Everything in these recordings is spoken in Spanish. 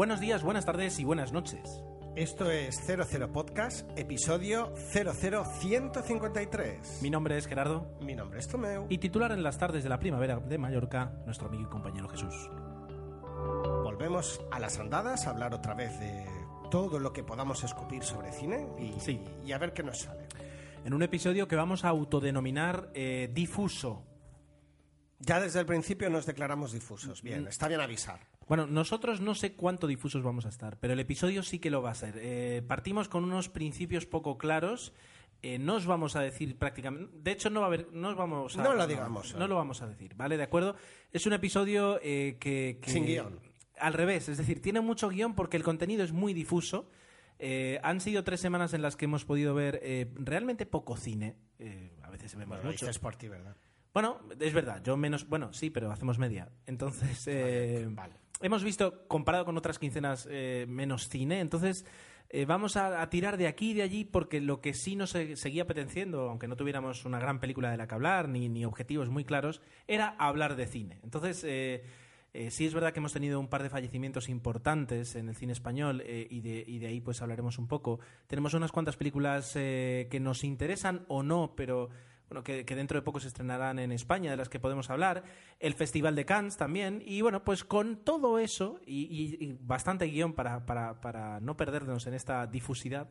Buenos días, buenas tardes y buenas noches. Esto es 00 Podcast, episodio 00153. Mi nombre es Gerardo Mi nombre es Tomeu. y titular en las tardes de la primavera de Mallorca, nuestro amigo y compañero Jesús. volvemos a las andadas a hablar otra vez de todo lo que podamos escupir sobre cine y, Sí. y a ver qué nos sale. En un episodio que vamos a autodenominar eh, difuso. Ya desde el principio nos declaramos difusos. Mm. Bien, está bien avisar. Bueno, nosotros no sé cuánto difusos vamos a estar, pero el episodio sí que lo va a ser. Eh, partimos con unos principios poco claros. eh, no os vamos a decir prácticamente. De hecho, no va a haber. No os vamos a. No lo digamos. No, lo vamos a decir, ¿vale? ¿De acuerdo? Es un episodio eh, que, que- Sin guion. Al revés, es decir, tiene mucho guion porque el contenido es muy difuso. Eh, han sido tres semanas en las que hemos podido ver eh, realmente poco cine. Eh, a veces vemos Bueno, mucho. dices por ti, ¿verdad? Bueno, es verdad, yo menos. Bueno, sí, pero hacemos media. Entonces, eh, vale. Hemos visto, comparado con otras quincenas, eh, menos cine. Entonces, eh, vamos a, tirar de aquí y de allí porque lo que sí nos se- seguía apeteciendo, aunque no tuviéramos una gran película de la que hablar ni, ni objetivos muy claros, era hablar de cine. Entonces, eh, eh, sí es verdad que hemos tenido un par de fallecimientos importantes en el cine español y, de, y de ahí pues hablaremos un poco. Tenemos unas cuantas películas que nos interesan o no, pero bueno, que, dentro de poco se estrenarán en España, de las que podemos hablar. El Festival de Cannes también. Y bueno, pues con todo eso y, y- y bastante guion para, para, para no perdernos en esta difusidad,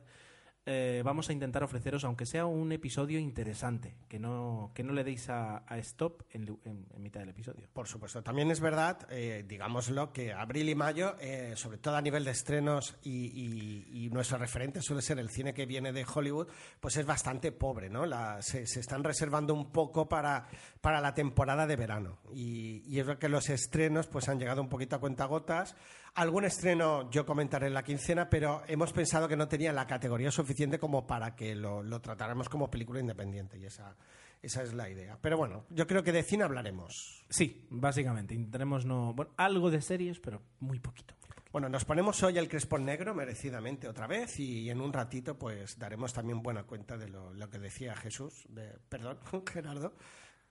eh, vamos a intentar ofreceros, aunque sea un episodio interesante, que no, que no le deis a, a stop en, en- en mitad del episodio. Por supuesto. También es verdad, eh, digámoslo, que abril y mayo, eh, sobre todo a nivel de estrenos y, y- y nuestro referente suele ser el cine que viene de Hollywood, pues es bastante pobre, ¿no? La- se, se están reservando un poco para, para la temporada de verano. Y, y es verdad que los estrenos pues han llegado un poquito a cuentagotas. Algún estreno yo comentaré en la quincena, pero hemos pensado que no tenía la categoría suficiente como para que lo, lo tratáramos como película independiente. Y esa, esa es la idea. Pero bueno, yo creo que de cine hablaremos. Sí, básicamente. Intentaremos no. Bueno, algo de series, pero muy poquito. muy poquito. Bueno, nos ponemos hoy el crespón negro, merecidamente otra vez, y en un ratito pues daremos también buena cuenta de lo, lo que decía Jesús, de, perdón, Gerardo,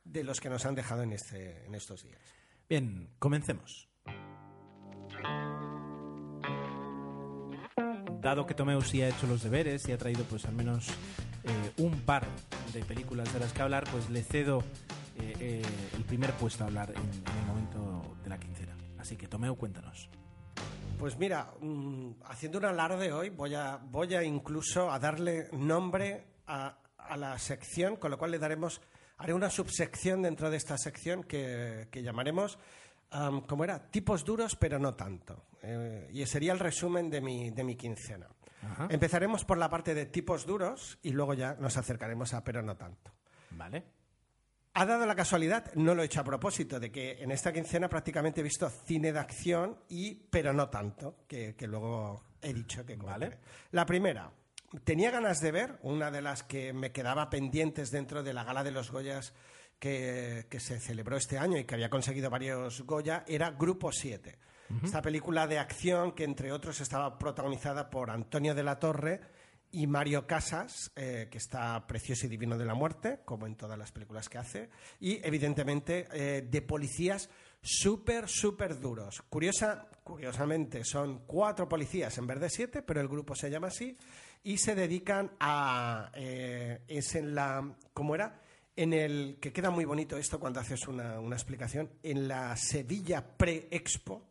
de los que nos han dejado en, este, en estos días. Bien, comencemos. Dado que Tomeu sí ha hecho los deberes y ha traído pues al menos eh, un par de películas de las que hablar, pues le cedo eh, eh, el primer puesto a hablar en, el momento de la quincena. Así que Tomeu, cuéntanos. Pues mira, mm, haciendo un alarde hoy, voy a, voy a incluso a darle nombre a, la sección, con lo cual le daremos, haré una subsección dentro de esta sección que llamaremos, am, ¿cómo era? Tipos duros, pero no tanto. Eh, y sería el resumen de mi, de mi quincena. Ajá. Empezaremos por la parte de tipos duros y luego ya nos acercaremos a pero no tanto. ¿Vale? Ha dado la casualidad, no lo he hecho a propósito, de que en esta quincena prácticamente he visto cine de acción y, pero no tanto, que, que luego he dicho que. Vale. La primera, tenía ganas de ver, una de las que me quedaba pendientes dentro de la gala de los Goyas que, que se celebró este año y que había conseguido varios Goya, era Grupo 7. Esta película de acción que, entre otros, estaba protagonizada por Antonio de la Torre y Mario Casas, eh, que está precioso y divino de la muerte, como en todas las películas que hace, y evidentemente eh, de policías súper, súper duros. Curiosa, curiosamente, son cuatro policías en vez de siete, pero el grupo se llama así, y se dedican a... eh, es en la... ¿Cómo era? En el... que queda muy bonito esto cuando haces una, una explicación, en la Sevilla Pre-Expo,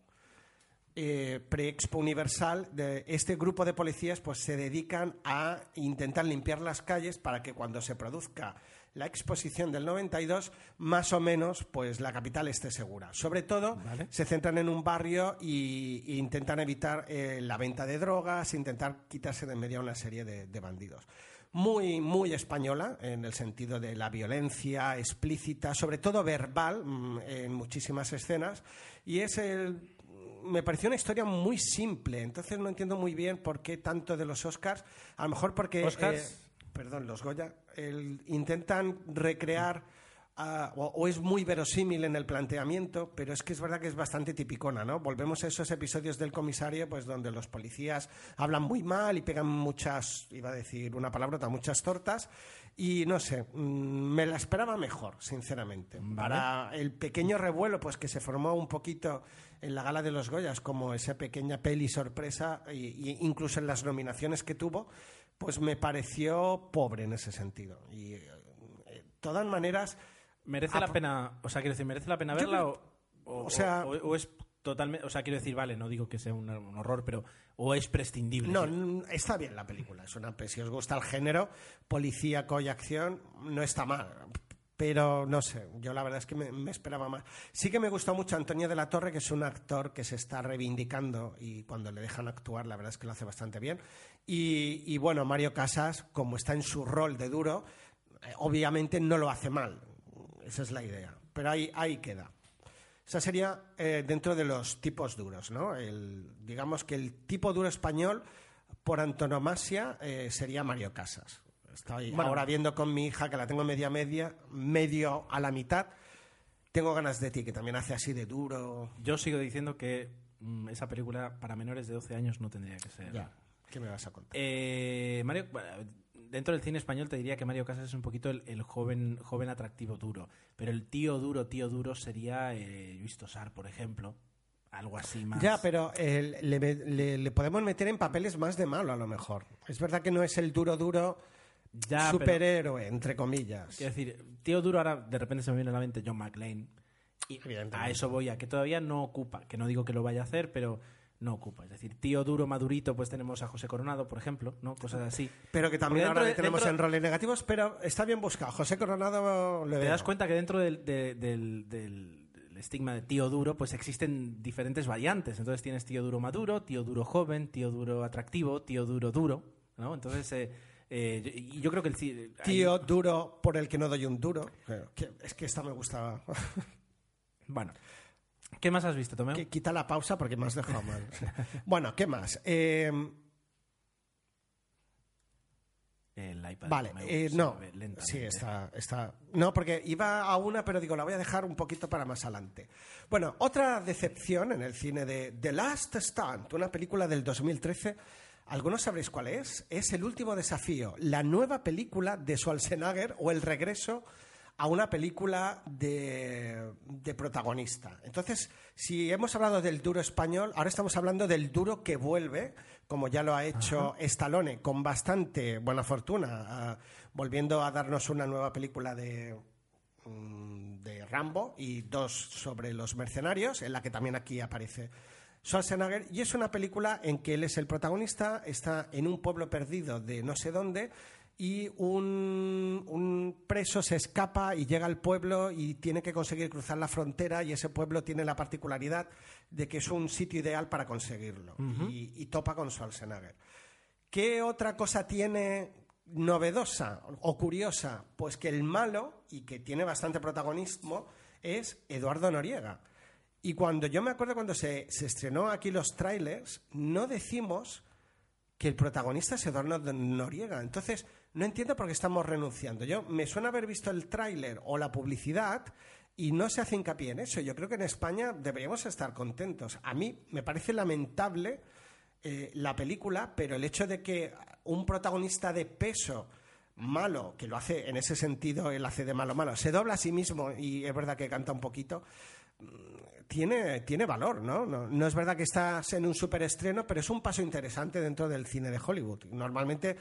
eh, pre-expo universal, de este grupo de policías pues se dedican a intentar limpiar las calles para que cuando se produzca la exposición del 92, más o menos, pues la capital esté segura. Sobre todo, Vale. se centran en un barrio y, y intentan evitar eh, la venta de drogas, intentar quitarse de en medio a una serie de, de bandidos. Muy, muy española, en el sentido de la violencia explícita, sobre todo verbal, mm, en muchísimas escenas, y es el me pareció una historia muy simple, entonces no entiendo muy bien por qué tanto de los Oscars, a lo mejor porque... Oscars. eh, perdón, los Goya, el- intentan recrear o, o es muy verosímil en el planteamiento, pero es que es verdad que es bastante tipicona, ¿no? Volvemos a esos episodios del comisario, pues donde los policías hablan muy mal y pegan muchas, iba a decir una palabrota, muchas tortas, y no sé, mm, me la esperaba mejor, sinceramente. Para el pequeño revuelo, pues que se formó un poquito en la gala de los Goyas, como esa pequeña peli sorpresa, y incluso en las nominaciones que tuvo, pues me pareció pobre en ese sentido. Y eh, de todas maneras, ¿Merece la pena, o sea, quiero decir, ¿merece la pena verla o, o- o sea- o- o es totalmente, o sea, quiero decir, vale, no digo que sea un, un horror, pero o es prescindible. No, Sí. está bien la película. Es una, si os gusta el género policíaco y acción, no está mal. Pero no sé, yo la verdad es que me, esperaba más. Sí que me gustó mucho Antonio de la Torre, que es un actor que se está reivindicando y cuando le dejan actuar, la verdad es que lo hace bastante bien. Y, bueno, Mario Casas, como está en su rol de duro, eh, obviamente no lo hace mal. Esa es la idea. Pero ahí, ahí queda. Esa sería eh, dentro de los tipos duros, ¿no? El, digamos que el tipo duro español, por antonomasia, eh, sería Mario Casas. Estoy Bueno. ahora viendo con mi hija, que la tengo media media, medio a la mitad. Tengo ganas de ti, que también hace así de duro. Yo sigo diciendo que mm, esa película para menores de 12 años no tendría que ser. Ya, ¿qué me vas a contar? Eh, Mario, dentro del cine español te diría que Mario Casas es un poquito el, el joven, joven atractivo duro. Pero el tío duro, tío duro sería eh, Luis Tosar, por ejemplo. Algo así más. Ya, pero eh, le, le- le podemos meter en papeles más de malo, a lo mejor. Es verdad que no es el duro, duro Ya, pero- superhéroe, entre comillas. Quiero decir, tío duro ahora de repente se me viene a la mente John McClane. Y a eso voy, a que todavía no ocupa, que no digo que lo vaya a hacer, pero no ocupa. Es decir, tío duro, madurito, pues tenemos a José Coronado, por ejemplo, ¿no? Cosas así. Pero que también ahora le tenemos dentro- en roles negativos, pero está bien buscado. José Coronado le Te veo. das cuenta que dentro del, de- del- del- del estigma de tío duro, pues existen diferentes variantes. Entonces tienes tío duro maduro, tío duro joven, tío duro atractivo, tío duro duro, ¿no? Entonces, eh, eh, yo- y yo creo que el Tío duro por el que no doy un duro. Que- es que esta me gustaba. Bueno. ¿Qué más has visto, Tomeo? Que quita la pausa porque me has dejado mal. Bueno, ¿qué más? Eh, El iPad. vale, eh, no. Sí, está, está. No, porque iba a una, pero digo, la voy a dejar un poquito para más adelante. Bueno, otra decepción en el cine de The Last Stand, una película del 2013. Algunos sabréis cuál es. Es El último desafío, la nueva película de Schwarzenegger o el regreso a una película de, de protagonista. Entonces, si hemos hablado del duro español, ahora estamos hablando del duro que vuelve, como ya lo ha hecho Stallone, con bastante buena fortuna, ah, volviendo a darnos una nueva película de, mm, de Rambo y dos sobre los mercenarios, en la que también aquí aparece Schwarzenegger, y es una película en que él es el protagonista, está en un pueblo perdido de no sé dónde, y un, un preso se escapa y llega al pueblo y tiene que conseguir cruzar la frontera y ese pueblo tiene la particularidad de que es un sitio ideal para conseguirlo y, y topa con Schwarzenegger. ¿Qué otra cosa tiene novedosa o curiosa? Pues que el malo, y que tiene bastante protagonismo, es Eduardo Noriega. Y cuando yo me acuerdo cuando se, se estrenó aquí los trailers, no decimos que el protagonista es Eduardo Noriega. Entonces, no entiendo por qué estamos renunciando. Yo me suena haber visto el tráiler o la publicidad y no se hace hincapié en eso. Yo creo que en España deberíamos estar contentos. A mí me parece lamentable eh, la película, pero el hecho de que un protagonista de peso malo, que lo hace en ese sentido, él hace de malo malo, se dobla a sí mismo y es verdad que canta un poquito, tiene, tiene valor, ¿no? ¿no? No es verdad que estás en un superestreno, pero es un paso interesante dentro del cine de Hollywood. Normalmente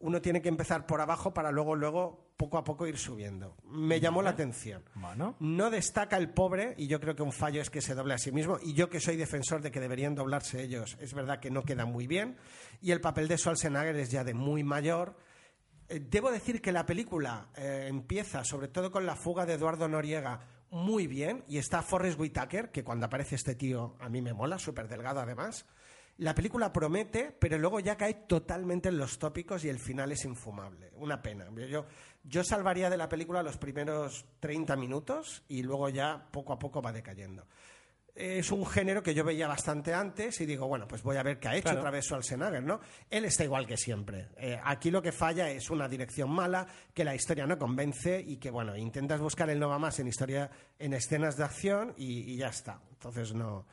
uno tiene que empezar por abajo para luego, luego, poco a poco ir subiendo. Me llamó la atención. Bueno. No destaca el pobre, y yo creo que un fallo es que se doble a sí mismo, y yo que soy defensor de que deberían doblarse ellos, es verdad que no queda muy bien, y el papel de Schwarzenegger es ya de muy mayor. Eh, Debo decir que la película eh, empieza, sobre todo con la fuga de Eduardo Noriega, muy bien, y está Forrest Whitaker, que cuando aparece este tío a mí me mola, súper delgado además. La película promete, pero luego ya cae totalmente en los tópicos y el final es infumable. Una pena. Yo, yo salvaría de la película los primeros 30 minutos y luego ya poco a poco va decayendo. Es un género que yo veía bastante antes y digo, bueno, pues voy a ver qué ha hecho Claro. otra vez Schwarzenegger, ¿no? Él está igual que siempre. Eh, aquí lo que falla es una dirección mala, que la historia no convence y que, bueno, intentas buscar el no va más en historia, en escenas de acción y, y ya está. Entonces, no.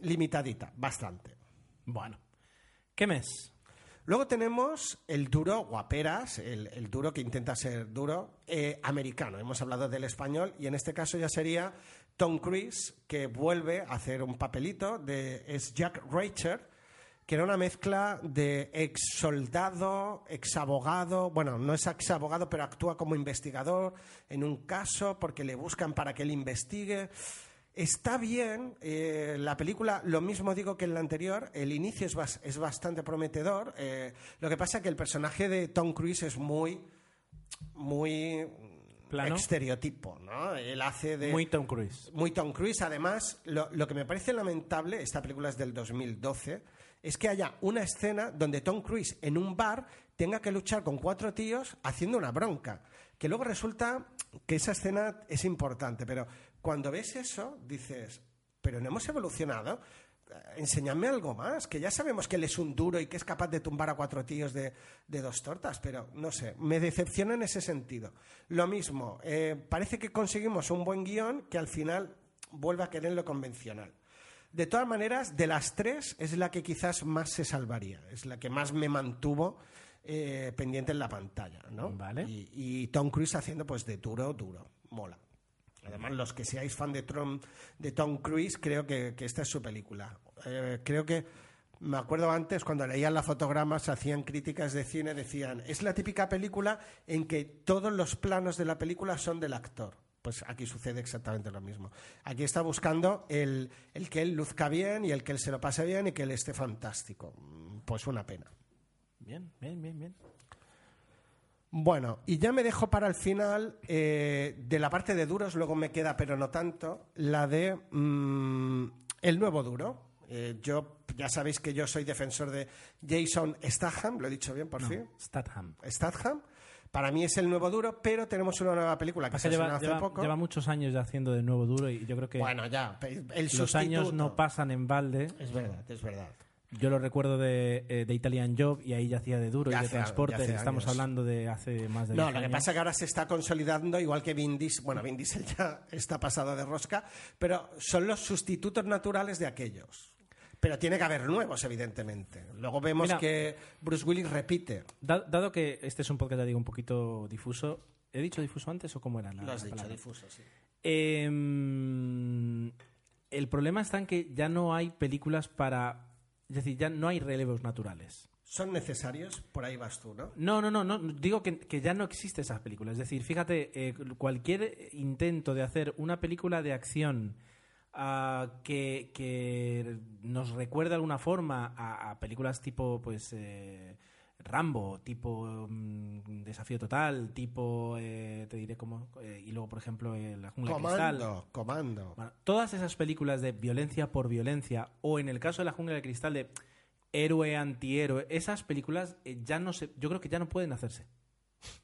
Limitadita, bastante. Bueno. ¿Qué mes? Luego tenemos el duro, guaperas, el, el duro que intenta ser duro, eh, americano. Hemos hablado del español y en este caso ya sería Tom Cruise, que vuelve a hacer un papelito de es Jack Reacher, que era una mezcla de ex soldado, ex abogado, bueno, no es ex abogado, pero actúa como investigador en un caso porque le buscan para que él investigue. Está bien, eh, la película, lo mismo digo que en la anterior, el inicio es, es bastante prometedor. eh, lo que pasa es que el personaje de Tom Cruise es muy, muy Plano. estereotipo, ¿no? Él hace de Muy Tom Cruise. muy Tom Cruise. Además, lo, lo que me parece lamentable, esta película es del 2012, es que haya una escena donde Tom Cruise en un bar tenga que luchar con cuatro tíos haciendo una bronca. Que luego resulta que esa escena es importante, pero cuando ves eso dices, pero no hemos evolucionado. Enséñame algo más, que ya sabemos que él es un duro y que es capaz de tumbar a cuatro tíos de, de dos tortas, pero no sé, me decepciona en ese sentido. Lo mismo, eh, parece que conseguimos un buen guion que al final vuelve a querer lo convencional. De todas maneras, de las tres es la que quizás más se salvaría, es la que más me mantuvo eh, pendiente en la pantalla, ¿no? Vale. Y, y Tom Cruise haciendo pues de duro, duro, mola. Además, los que seáis fan de, Tom- de Tom Cruise, creo que, esta es su película. Eh, creo que, me acuerdo antes, cuando leían la fotograma, se hacían críticas de cine, decían, es la típica película en que todos los planos de la película son del actor. Pues aquí sucede exactamente lo mismo. Aquí está buscando el, el que él luzca bien y el que él se lo pase bien y que él esté fantástico. Pues una pena. Bien, bien, bien, bien. Bueno, y ya me dejo para el final eh, de la parte de duros, luego me queda, pero no tanto, la de mm, el nuevo duro. Eh, yo ya sabéis que yo soy defensor de Jason Statham, lo he dicho bien por No, fin. Statham. Statham. Para mí es el nuevo duro, pero tenemos una nueva película que se lleva, hace lleva- poco. lleva muchos años ya haciendo de nuevo duro y yo creo que Bueno, ya, el los años no pasan en balde. Es verdad, es verdad. Yo lo recuerdo de, eh, de Italian Job y ahí ya hacía de duro Ya y de transporte. Estamos años. hablando de hace más de No, 10 lo que pasa es que ahora se está consolidando, igual que Vin Diesel. Bueno, Vin Diesel ya está pasado de rosca, pero son los sustitutos naturales de aquellos. Pero tiene que haber nuevos, evidentemente. Luego vemos Mira. que Bruce Willis repite. Da- dado que este es un podcast, ya digo, un poquito difuso. ¿He dicho difuso antes o cómo era la, Lo has la dicho, palabra? difuso, sí. Em, el problema está en que ya no hay películas para... Es decir, ya no hay relevos naturales. ¿Son necesarios? Por ahí vas tú, ¿no? No, no, no, no. Digo que, que ya no existe esas películas. Es decir, fíjate, eh, cualquier intento de hacer una película de acción ah, que, que nos recuerde de alguna forma a, a películas tipo, pues, eh, Rambo, tipo mm, Desafío Total, tipo, eh, te diré cómo, eh, y luego, por ejemplo, eh, La Jungla de Cristal. Comando, comando. Bueno, todas esas películas de violencia por violencia, o en el caso de la jungla de cristal de héroe antihéroe, esas películas eh, ya no se, yo creo que ya no pueden hacerse.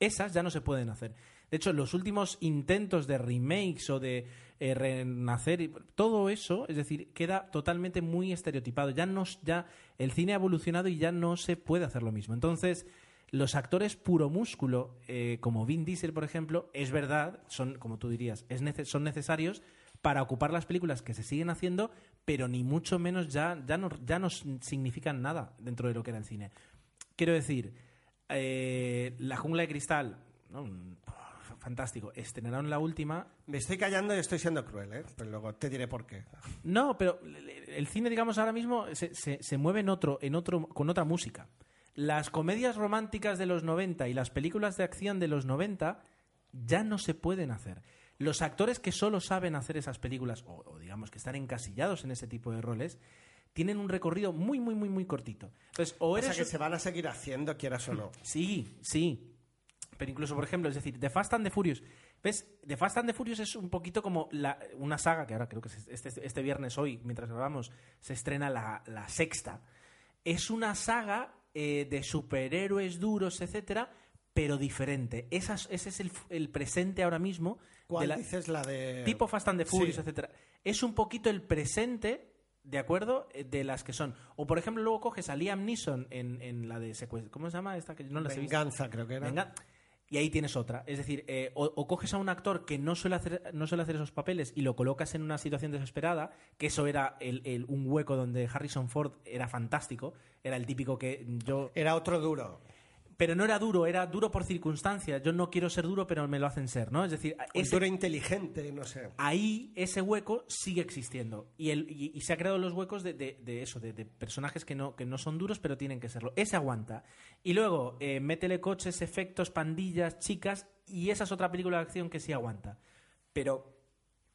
Esas ya no se pueden hacer. De hecho, los últimos intentos de remakes o de eh, renacer, todo eso, es decir, queda totalmente muy estereotipado. Ya no, ya el cine ha evolucionado y ya no se puede hacer lo mismo. Entonces, los actores puro músculo, eh, como Vin Diesel, por ejemplo, es verdad, son, como tú dirías, son necesarios para ocupar las películas que se siguen haciendo, pero ni mucho menos ya, ya, no, ya no significan nada dentro de lo que era el cine. Quiero decir, eh, La jungla de cristal, ¿no? Fantástico, estrenaron la última. Me estoy callando y estoy siendo cruel, ¿eh? Pero luego te diré por qué. No, pero el cine, digamos, ahora mismo se, se- se mueve en otro, en otro, con otra música. Las comedias románticas de los 90 y las películas de acción de los 90 ya no se pueden hacer. Los actores que solo saben hacer esas películas, o, o digamos que están encasillados en ese tipo de roles, tienen un recorrido muy, muy, muy, muy cortito. Entonces, o O sea eres... que se van a seguir haciendo, quieras o no. Sí, sí. Pero incluso, por ejemplo, es decir, The Fast and the Furious. ¿Ves? The Fast and the Furious es un poquito como la- una saga que ahora creo que este, este viernes, hoy, mientras grabamos, se estrena la, la sexta. Es una saga eh, de superhéroes duros, etcétera, pero diferente. Esa es- ese es el, el presente ahora mismo. ¿Cuál de la- dices la de...? tipo Fast and the Furious, sí. etcétera. Es un poquito el presente, ¿de acuerdo? Eh, De las que son. O por ejemplo, luego coges a Liam Neeson en, en la de secue- ¿Cómo se llama esta? Que no la he visto. Venganza, creo que era. Venga. Y ahí tienes otra. Es decir, eh, o, o coges a un actor que no suele, hacer, no suele hacer esos papeles y lo colocas en una situación desesperada, que eso era el- el- un hueco donde Harrison Ford era fantástico, era el típico que yo... Era otro duro. Pero no era duro, era duro por circunstancias. Yo no quiero ser duro, pero me lo hacen ser, ¿no? Es decir, ese- duro inteligente, no sé. ahí ese hueco sigue existiendo. Y, el, y, y se ha creado los huecos de, de- de eso, de, de personajes que no, que no son duros, pero tienen que serlo. Ese aguanta. Y luego, eh, métele coches, efectos, pandillas, chicas, y esa es otra película de acción que sí aguanta. Pero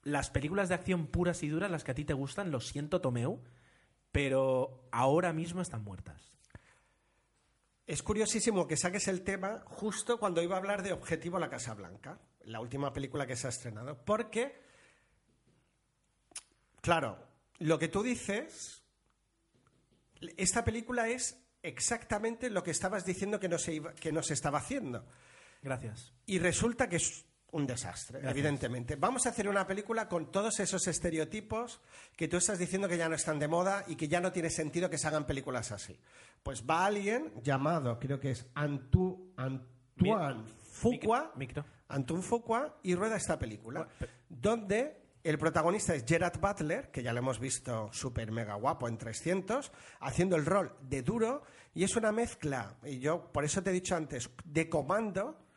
las películas de acción puras y duras, las que a ti te gustan, lo siento, Tomeu, pero ahora mismo están muertas. Es curiosísimo que saques el tema justo cuando iba a hablar de Objetivo la Casa Blanca, la última película que se ha estrenado. Porque, claro, lo que tú dices, esta película es exactamente lo que estabas diciendo que no se, iba- que no se estaba haciendo. Gracias. Y resulta que un desastre, evidentemente. Vamos a hacer una película con todos esos estereotipos que tú estás diciendo que ya no están de moda y que ya no tiene sentido que se hagan películas así. Pues va alguien llamado, creo que es Antu, Antoine Fuqua. Antoine Fuqua, y rueda esta película, donde el protagonista es Gerard Butler, que ya lo hemos visto súper mega guapo en 300, haciendo el rol de duro, y es una mezcla, y yo por eso te he dicho antes, de comando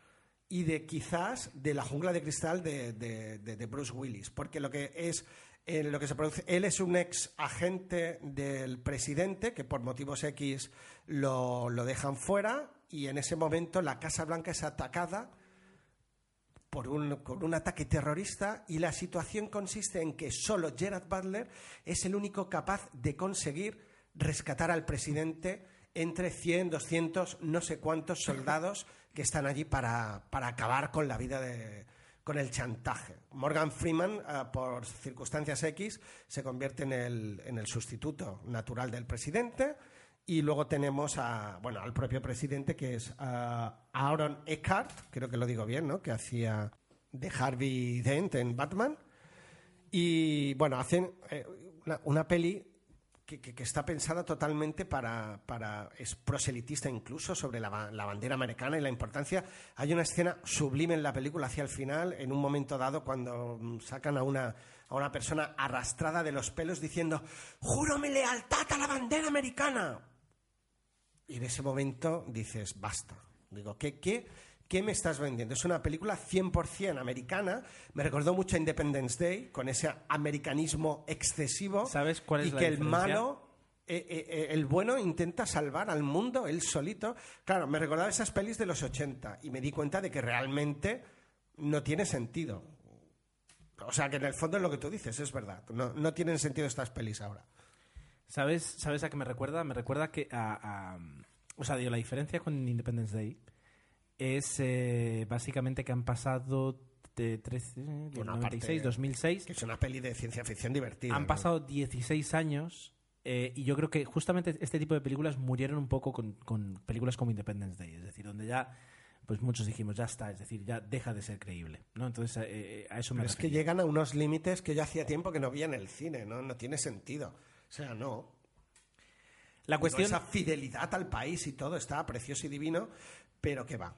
y de quizás de la jungla de cristal de, de- Bruce Willis, porque lo que es eh, lo que se produce, él es un ex agente del presidente que por motivos X lo, lo dejan fuera y en ese momento la Casa Blanca es atacada por un, con un ataque terrorista y la situación consiste en que solo Gerard Butler es el único capaz de conseguir rescatar al presidente entre 100, 200, no sé cuántos soldados que están allí para, para acabar con la vida de con el chantaje. Morgan Freeman, eh, por circunstancias X, se convierte en el, en el sustituto natural del presidente y luego tenemos a, bueno, al propio presidente que es ah, Aaron Eckhart, creo que lo digo bien, ¿no? Que hacía de Harvey Dent en Batman. Y bueno, hacen eh, una peli que, está pensada totalmente para, para- es proselitista incluso sobre la, la bandera americana y la importancia. Hay una escena sublime en la película hacia el final, en un momento dado, cuando mm, sacan a una, a una persona arrastrada de los pelos diciendo, juro mi lealtad a la bandera americana. Y en ese momento dices, basta. Digo, ¿qué, qué, qué me estás vendiendo? Es una película 100% americana. Me recordó mucho a Independence Day, con ese americanismo excesivo. ¿Sabes cuál es y la que el diferencia? malo, eh, eh, eh, el bueno intenta salvar al mundo, él solito. Claro, me recordaba esas pelis de los 80 y me di cuenta de que realmente no tiene sentido. O sea, que en el fondo es lo que tú dices, es verdad. No, no tienen sentido estas pelis ahora. ¿Sabes, ¿Sabes a qué me recuerda? Me recuerda que a, a- o sea, digo, la diferencia con Independence Day es eh, básicamente que han pasado de 13, del Bueno, 96, aparte- 2006, Que es una peli de ciencia ficción divertida. han ¿no? pasado 16 años eh, y yo creo que justamente este tipo de películas murieron un poco con, con películas como Independence Day, es decir, donde ya pues muchos dijimos, ya está, es decir, ya deja de ser creíble, ¿no? Entonces, eh, eh, a eso me Pero es que llegan a unos límites que yo hacía tiempo que no veía en el cine, ¿no? No tiene sentido. O sea, no. La cuestión... Esa fidelidad al país y todo está precioso y divino, pero que va.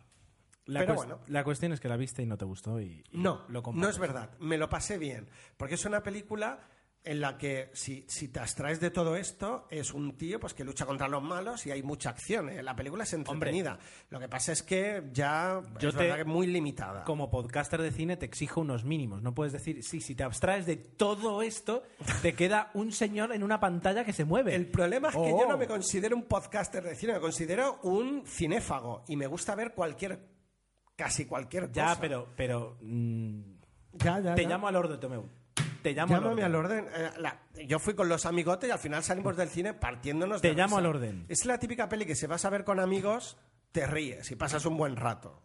La, Pero bueno. la cuestión es que la viste y no te gustó y, y No, lo no es verdad. Me lo pasé bien. Porque es una película en la que, si, si te abstraes de todo esto, es un tío pues, que lucha contra los malos y hay mucha acción. ¿eh? La película es entretenida. Lo que pasa es que ya Yo es te- verdad que muy limitada. Como podcaster de cine te exijo unos mínimos. No puedes decir, sí, si te abstraes de todo esto, te queda un señor en una pantalla que se mueve. El problema es que Oh. yo no me considero un podcaster de cine, me considero un cinéfago y me gusta ver cualquier, casi cualquier cosa. Ya, pero, pero mm, Ya, ya, te ya. llamo al orden, Tomeu. Te llamo Llámame al al orden. orden. Eh, la- yo fui con los amigotes y al final salimos del cine partiéndonos Te de llamo risa. al orden. Es la típica peli que si vas a ver con amigos, te ríes y pasas un buen rato,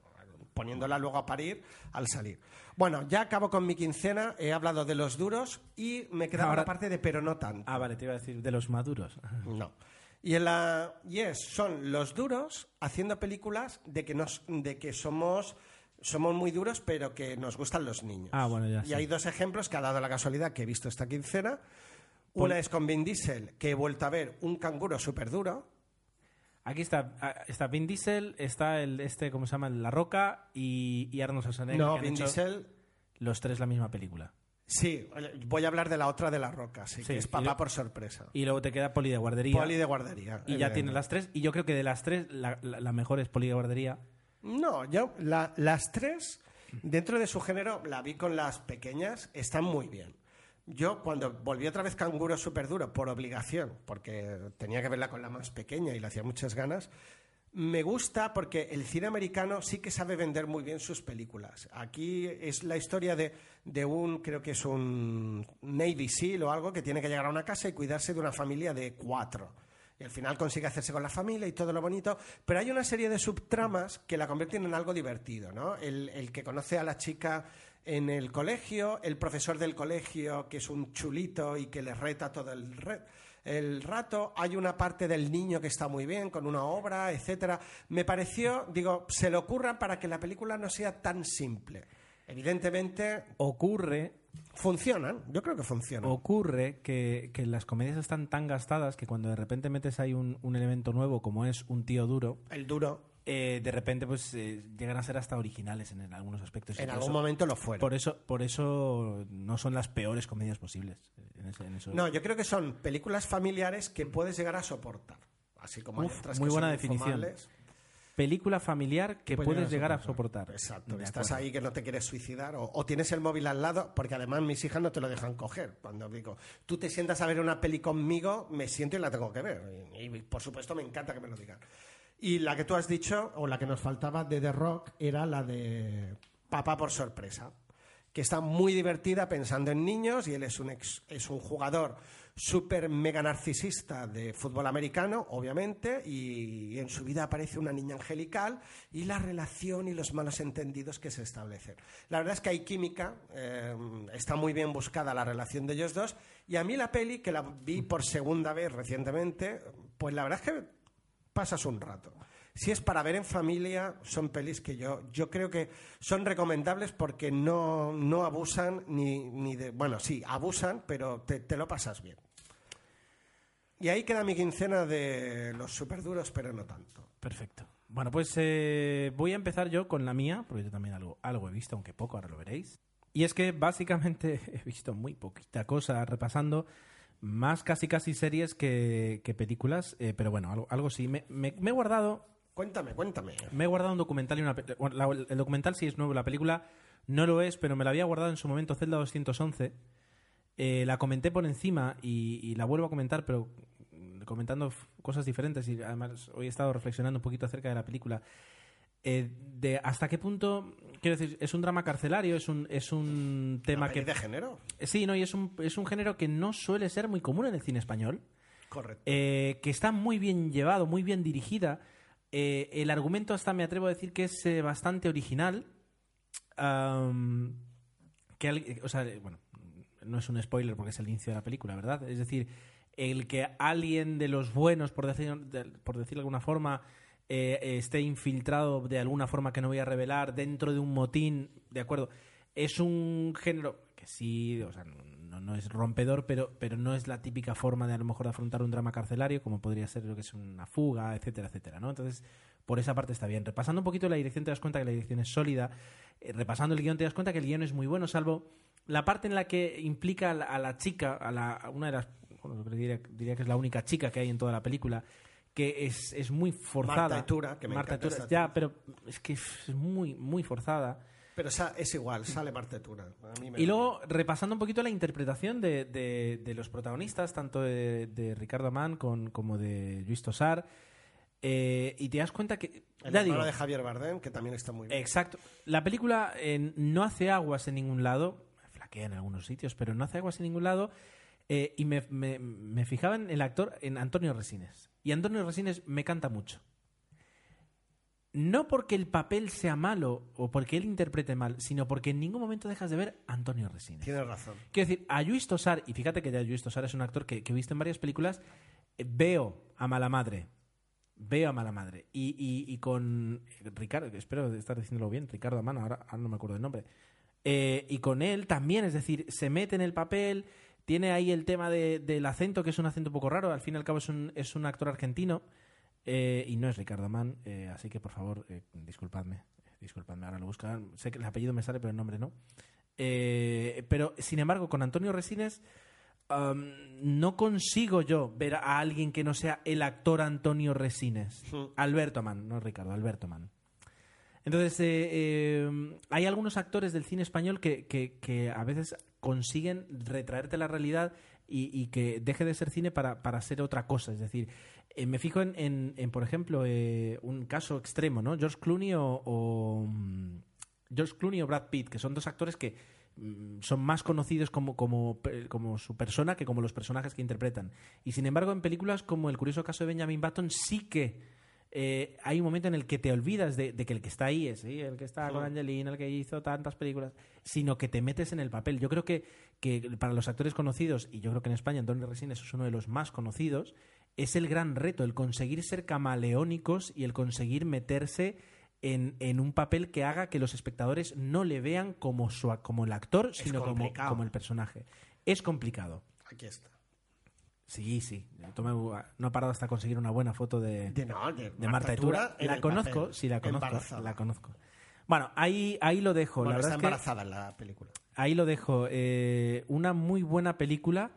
poniéndola luego a parir al salir. Bueno, ya acabo con mi quincena, he hablado de los duros y me quedaba Ahora- la parte de pero no tanto. Ah, vale, te iba a decir de los maduros. No. Y en la y es, son los duros haciendo películas de que nos de que somos somos muy duros, pero que nos gustan los niños. Ah, bueno, ya Y sí. hay dos ejemplos que ha dado la casualidad que he visto esta quincena. Pol- Una es con Vin Diesel, que he vuelto a ver un canguro súper duro. Aquí está, ah, está Vin Diesel, está el este, ¿cómo se llama? La Roca y, y Arnold Schwarzenegger. No, Vin Diesel. Los tres la misma película. Sí, voy a hablar de la otra de la roca, sí, Sí, que es papá por sorpresa. Y luego te queda Poli de guardería. Poli de guardería. y ya evidente. tienes las tres. Y yo creo que de las tres, la, la- la mejor es Poli de guardería. No, yo la- las tres, dentro de su género, la vi con las pequeñas, están muy bien. Yo cuando volví otra vez Canguro Súper Duro, por obligación, porque tenía que verla con la más pequeña y le hacía muchas ganas, me gusta porque el cine americano sí que sabe vender muy bien sus películas. Aquí es la historia de, de un, creo que es un Navy SEAL o algo, que tiene que llegar a una casa y cuidarse de una familia de cuatro. Y al final consigue hacerse con la familia y todo lo bonito. Pero hay una serie de subtramas que la convierten en algo divertido, ¿no? El, que conoce a la chica en el colegio, el profesor del colegio que es un chulito y que le reta todo el, re- el rato. Hay una parte del niño que está muy bien con una obra, etcétera. Me pareció, digo, se le ocurran para que la película no sea tan simple. Evidentemente Ocurre, funcionan, yo creo que funcionan. ocurre que, que las comedias están tan gastadas que cuando de repente metes ahí un, un elemento nuevo como es un tío duro, El duro eh, de repente pues eh, llegan a ser hasta originales en, en algunos aspectos. En por algún eso- momento lo fueron. Por eso, por eso no son las peores comedias posibles. En ese- en eso. No, yo creo que son películas familiares que puedes llegar a soportar. Así como hay otras muy que buena son definición. Película familiar que puedes llegar a soportar. Exacto. Estás ahí que no te quieres suicidar o, o tienes el móvil al lado, porque además mis hijas no te lo dejan coger. Cuando digo, tú te sientas a ver una peli conmigo, me siento y la tengo que ver. Y, y, por supuesto me encanta que me lo digan. Y la que tú has dicho, o la que nos faltaba de The Rock, era la de Papá por sorpresa, que está muy divertida pensando en niños y él es un, ex- es un jugador súper mega narcisista de fútbol americano, obviamente, y en su vida aparece una niña angelical y la relación y los malos entendidos que se establecen. La verdad es que hay química, eh, está muy bien buscada la relación de ellos dos, y a mí la peli, que la vi por segunda vez recientemente, pues la verdad es que pasas un rato. Si es para ver en familia, son pelis que yo, yo creo que son recomendables porque no, no abusan ni, ni de... Bueno, sí, abusan, pero te, te lo pasas bien. Y ahí queda mi quincena de los super duros, pero no tanto. Perfecto. Bueno, pues eh, voy a empezar yo con la mía, porque yo también algo, algo he visto, aunque poco, ahora lo veréis. Y es que básicamente he visto muy poquita cosa repasando, más casi casi series que, que películas, eh, pero bueno, algo, algo sí. Me, me- me he guardado Cuéntame, cuéntame. me he guardado un documental y una la- el documental sí es nuevo, la película no lo es, pero me la había guardado en su momento Zelda 211. Eh, la comenté por encima y, y la vuelvo a comentar, pero comentando cosas diferentes y además hoy he estado reflexionando un poquito acerca de la película. Eh, de hasta qué punto, quiero decir, es un drama carcelario, es un, es un tema ¿Una que... de género? Sí, no, y es un, es un género que no suele ser muy común en el cine español Correcto. eh, que está muy bien llevado, muy bien dirigida. Eh, el argumento hasta me atrevo a decir que es eh, bastante original. Que o sea, bueno, no es un spoiler porque es el inicio de la película, ¿verdad? Es decir, el que alguien de los buenos, por decir, de- por decirlo de alguna forma, eh, esté infiltrado de alguna forma que no voy a revelar dentro de un motín, ¿de acuerdo? Es un género que sí, o sea, no, no es rompedor, pero, pero no es la típica forma de a lo mejor afrontar un drama carcelario, como podría ser lo que es una fuga, etcétera, etcétera, ¿no? Entonces, por esa parte está bien. Repasando un poquito la dirección te das cuenta que la dirección es sólida. Eh, repasando el guion te das cuenta que el guion es muy bueno, salvo la parte en la que implica a la, chica, a, la, una de las, bueno, diría, diría que es la única chica que hay en toda la película, que es, es muy forzada. Marta Etura, que me Marta encanta Etura, esta ya, pero es que es muy, muy forzada. Pero es igual, sale partitura. A mí me Y luego, repasando un poquito la interpretación de, de- de los protagonistas, tanto de, de Ricardo Amán con- como de Luis Tosar, eh, y te das cuenta que... El ya digo, de Javier Bardem, que también está muy bien. Exacto. La película eh, no hace aguas en ningún lado, flaquea en algunos sitios, pero no hace aguas en ningún lado. Eh, y me, me- me fijaba en el actor, en Antonio Resines. Y Antonio Resines me canta mucho. No porque el papel sea malo o porque él interprete mal, sino porque en ningún momento dejas de ver a Antonio Resines. Tienes razón. Quiero decir, a Luis Tosar, y fíjate que ya Luis Tosar es un actor que, que he visto en varias películas, veo a Mala Madre. Veo a Mala Madre. Y, y- y con Ricardo, espero estar diciéndolo bien, Ricardo Amano, ahora, ahora no me acuerdo el nombre. Eh, y con él también, es decir, se mete en el papel, tiene ahí el tema de- del acento, que es un acento un poco raro, al fin y al cabo es un, es un actor argentino, eh, y no es Ricardo Amán, eh, así que por favor, eh, disculpadme, disculpadme, ahora lo buscan, sé que el apellido me sale, pero el nombre no. Pero, sin embargo, con Antonio Resines no consigo yo ver a alguien que no sea el actor Antonio Resines. Alberto Man, no Ricardo, Alberto Man. Entonces, eh, eh, hay algunos actores del cine español que, que- que a veces consiguen retraerte la realidad y, que deje de ser cine para, para ser otra cosa. Es decir, eh, me fijo en, en- por ejemplo, eh, un caso extremo, ¿no? George Clooney o, o, mm, George Clooney o Brad Pitt, que son dos actores que mm, son más conocidos como, como, como su persona que como los personajes que interpretan. Y sin embargo, en películas como El curioso caso de Benjamin Button sí que eh, hay un momento en el que te olvidas de, de que el que está ahí es ¿sí? el que está con Angelina, el que hizo tantas películas, sino que te metes en el papel. Yo creo que, que para los actores conocidos, y yo creo que en España Antonio Resines es uno de los más conocidos, es el gran reto, el conseguir ser camaleónicos y el conseguir meterse en, en un papel que haga que los espectadores no le vean como, su, como el actor, sino como el personaje. Es complicado. Aquí está. Sí, sí. Tome- no ha parado hasta conseguir una buena foto de, De, no, de, de Marta Etura. La conozco, papel, sí, la conozco. embarazada. La conozco. Bueno, ahí, ahí lo dejo. Bueno, la verdad está es que embarazada en la película. ahí lo dejo. Eh, una muy buena película,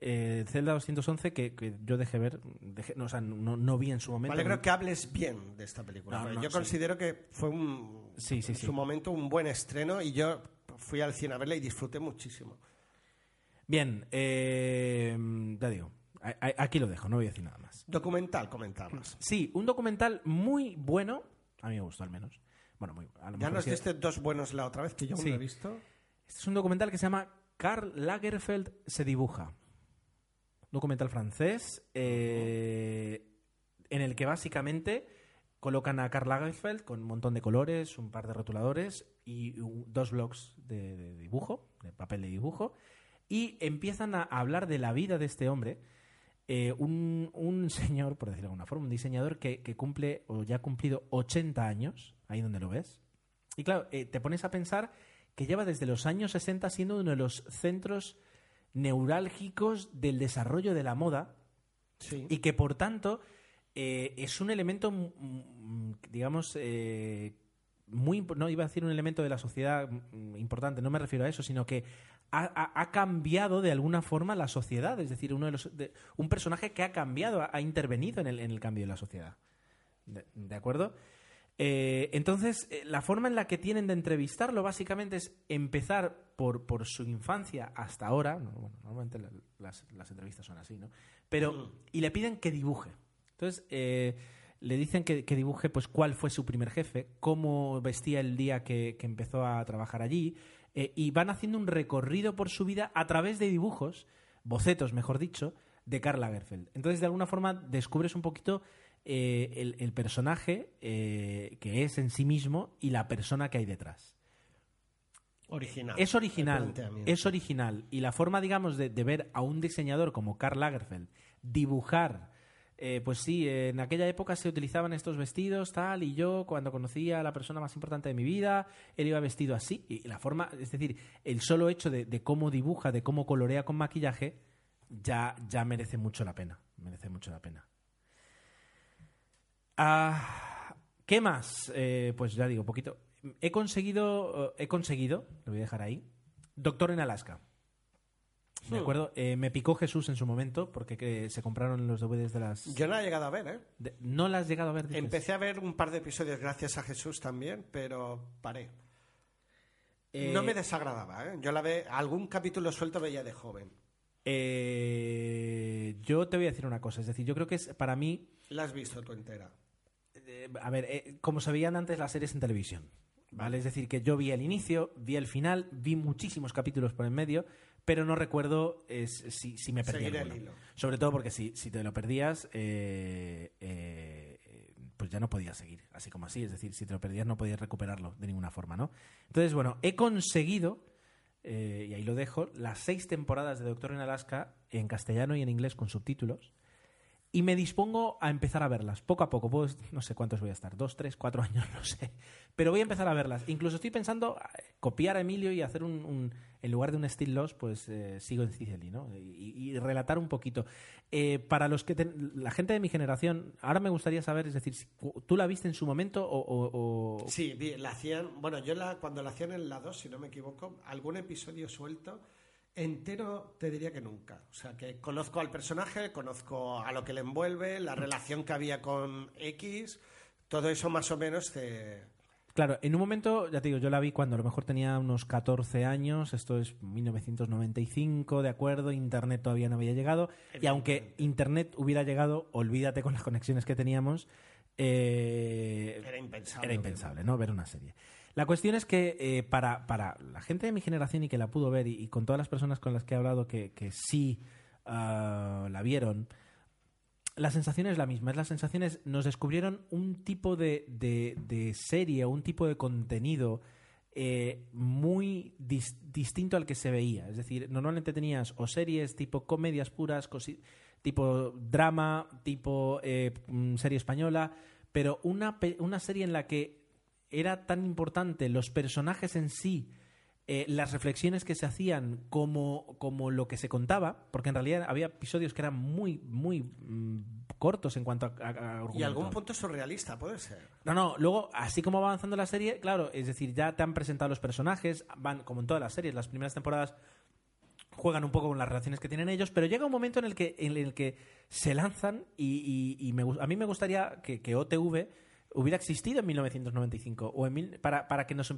eh, Zelda 211, que, que yo dejé ver. dejé- no, o sea, no, no vi en su momento. Me alegro que hables bien de esta película. No, yo sí. considero que fue un, Sí, sí, en su momento un buen estreno y yo fui al cine a verla y disfruté muchísimo. Bien, eh, ya digo. a- a- Aquí lo dejo, no voy a decir nada más. Documental, comentabas. Sí, un documental muy bueno. A mí me gustó al menos. Bueno, muy a lo Ya mejor nos diste dos buenos la otra vez que yo Sí. no he visto. Este es un documental que se llama Karl Lagerfeld se dibuja. Un documental francés eh, en el que básicamente colocan a Karl Lagerfeld con un montón de colores, un par de rotuladores y dos blocs de, de dibujo, de papel de dibujo, y empiezan a hablar de la vida de este hombre. eh, un, un señor, por decirlo de alguna forma, un diseñador que, que cumple o ya ha cumplido 80 años, ahí donde lo ves. Y claro, eh, te pones a pensar que lleva desde los años 60 siendo uno de los centros neurálgicos del desarrollo de la moda Sí. y que por tanto eh, es un elemento, mm, mm, digamos, eh, muy no iba a decir un elemento de la sociedad mm, importante, no me refiero a eso, sino que ha, ha- cambiado de alguna forma la sociedad, es decir, uno de los, de- un personaje que ha cambiado, ha, ha intervenido en el, en el cambio de la sociedad. ¿De, de acuerdo? Eh, entonces, eh, la forma en la que tienen de entrevistarlo básicamente es empezar por, por su infancia hasta ahora. no, bueno, normalmente la- las, las entrevistas son así, ¿no? Pero, y le piden que dibuje. Entonces, eh, le dicen que, que dibuje pues cuál fue su primer jefe, cómo vestía el día que, que empezó a trabajar allí, eh, y van haciendo un recorrido por su vida a través de dibujos, bocetos, mejor dicho, de Karl Lagerfeld. Entonces, de alguna forma, descubres un poquito eh, el, el personaje eh, que es en sí mismo y la persona que hay detrás. Original. Es original, es original. Y la forma, digamos, de, de ver a un diseñador como Karl Lagerfeld dibujar, eh, pues sí, en aquella época se utilizaban estos vestidos, tal, y yo cuando conocí a la persona más importante de mi vida, él iba vestido así. Y la forma, es decir, el solo hecho de, de cómo dibuja, de cómo colorea con maquillaje, ya, ya merece mucho la pena. Merece mucho la pena. Ah, ¿Qué más? Eh, pues ya digo, poquito. He conseguido, eh, he conseguido, lo voy a dejar ahí, Doctor en Alaska. ¿De Hmm. acuerdo? Eh, me picó Jesús en su momento porque que se compraron los DVDs de las... Yo no he llegado a ver, ¿eh? de- ¿No las has llegado a ver? dices? Empecé a ver un par de episodios gracias a Jesús también, pero paré. Eh, No me desagradaba, ¿eh? Yo la ve, algún capítulo suelto veía de joven. eh, yo te voy a decir una cosa, es decir, yo creo que es para mí La has visto tú entera. Eh, a ver, eh, como se veían antes las series en televisión, ¿vale? Es decir, que yo vi el inicio, vi el final, vi muchísimos capítulos por en medio, pero no recuerdo si, si me perdí Seguir alguno. Sobre todo porque si, si te lo perdías, eh, eh, pues ya no podías seguir, así como así. Es decir, si te lo perdías no podías recuperarlo de ninguna forma, ¿no? Entonces, bueno, he conseguido, eh, y ahí lo dejo, las seis temporadas de Doctor en Alaska en castellano y en inglés con subtítulos. Y me dispongo a empezar a verlas, poco a poco. Pues, no sé cuántos voy a estar, dos, tres, cuatro años, no sé. Pero voy a empezar a verlas. Incluso estoy pensando eh, copiar a Emilio y hacer un, en lugar de un Still Lost, pues eh, sigo en Cicely, ¿no? Y, relatar un poquito. Eh, para los que la gente de mi generación, ahora me gustaría saber, es decir, ¿tú la viste en su momento o...? Sí, la hacían, bueno, yo la, cuando la hacían en la 2, si no me equivoco, algún episodio suelto entero te diría que nunca. O sea, que conozco al personaje, conozco a lo que le envuelve, la relación que había con X, todo eso más o menos te... Claro, en un momento, ya te digo, yo la vi cuando a lo mejor tenía unos 14 años, esto es 1995, de acuerdo, Internet todavía no había llegado, y aunque Internet hubiera llegado, olvídate con las conexiones que teníamos, eh, era impensable. Era impensable, ¿no? Ver una serie. La cuestión es que eh, para, la gente de mi generación y que la pudo ver, y, con todas las personas con las que he hablado que, sí ah, la vieron, la sensación es la misma. Es las sensaciones, nos descubrieron un tipo de, de, serie, un tipo de contenido eh, muy distinto al que se veía. Es decir, normalmente tenías o series tipo comedias puras, tipo drama, tipo eh, mm, serie española, pero una, una serie en la que era tan importante los personajes en sí, eh, las reflexiones que se hacían como, como lo que se contaba, porque en realidad había episodios que eran muy, muy mm, cortos en cuanto a, Y algún punto surrealista, puede ser. No, no, luego, así como va avanzando la serie, claro, es decir, ya te han presentado los personajes, van como en todas las series, las primeras temporadas juegan un poco con las relaciones que tienen ellos, pero llega un momento en el que, en el que se lanzan y, a mí me gustaría que, que OTV hubiera existido en 1995 o en para, para, que nos,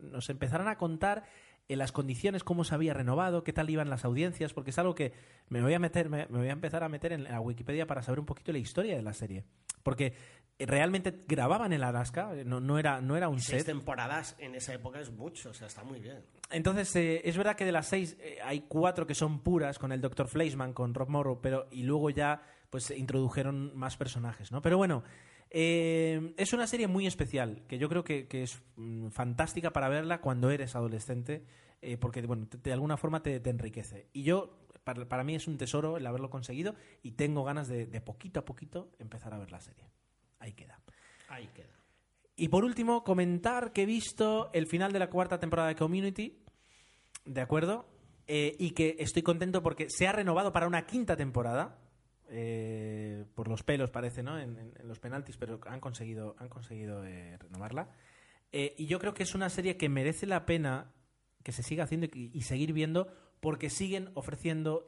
nos empezaran a contar en las condiciones cómo se había renovado, qué tal iban las audiencias, porque es algo que me voy a meter, me, voy a empezar a meter en la Wikipedia para saber un poquito la historia de la serie, porque realmente grababan en Alaska, no, no era no era un seis set. temporadas en esa época es mucho, o sea, está muy bien. Entonces eh, es verdad que de las seis eh, hay cuatro que son puras con el Dr. Fleischman, con Rob Morrow, pero y luego ya pues introdujeron más personajes, ¿no? Pero bueno. Eh, es una serie muy especial, que yo creo que, es mm, fantástica para verla cuando eres adolescente, eh, porque bueno, de alguna forma te, enriquece. Y yo, para, mí es un tesoro el haberlo conseguido y tengo ganas de, poquito a poquito empezar a ver la serie. Ahí queda. Ahí queda. Y por último, comentar que he visto el final de la cuarta temporada de Community, ¿de acuerdo? Eh, y que estoy contento porque se ha renovado para una quinta temporada eh, por los pelos parece, ¿no? En, los penaltis, pero han conseguido, han conseguido eh, renovarla. Eh, y yo creo que es una serie que merece la pena que se siga haciendo y, seguir viendo porque siguen ofreciendo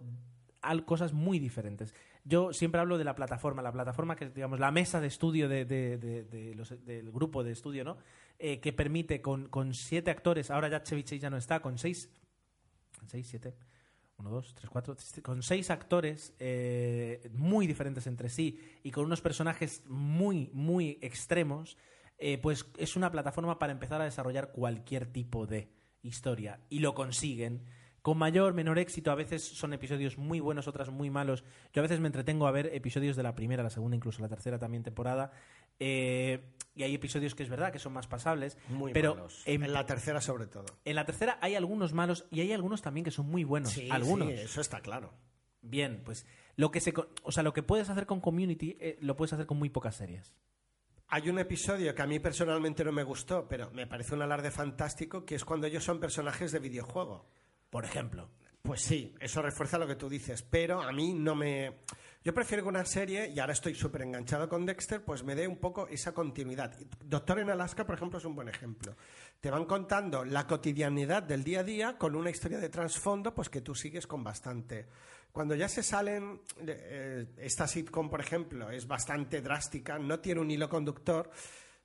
cosas muy diferentes. Yo siempre hablo de la plataforma, la plataforma que es, digamos, la mesa de estudio de, del grupo de estudio, ¿no? que permite con, con, siete actores, ahora ya Chevy ya no está, con seis, seis, siete, uno, dos, tres, cuatro, con seis actores eh, muy diferentes entre sí y con unos personajes muy, muy extremos, eh, pues es una plataforma para empezar a desarrollar cualquier tipo de historia. Y lo consiguen. Con mayor, menor éxito, a veces son episodios muy buenos, otras muy malos. Yo a veces me entretengo a ver episodios de la primera, la segunda, incluso la tercera también temporada. Eh, y hay episodios que es verdad que son más pasables. Muy pero malos. En, la tercera, sobre todo. En la tercera hay algunos malos y hay algunos también que son muy buenos. Sí, algunos. Sí, eso está claro. Bien, pues lo que se, o sea, lo que puedes hacer con Community eh, lo puedes hacer con muy pocas series. Hay un episodio que a mí personalmente no me gustó, pero me parece un alarde fantástico, que es cuando ellos son personajes de videojuego. Por ejemplo. Pues sí, eso refuerza lo que tú dices, pero a mí no me... Yo prefiero que una serie, y ahora estoy súper enganchado con Dexter, pues me dé un poco esa continuidad. Doctor en Alaska, por ejemplo, es un buen ejemplo. Te van contando la cotidianidad del día a día con una historia de trasfondo, pues que tú sigues con bastante. Cuando ya se salen, eh, esta sitcom, por ejemplo, es bastante drástica, no tiene un hilo conductor,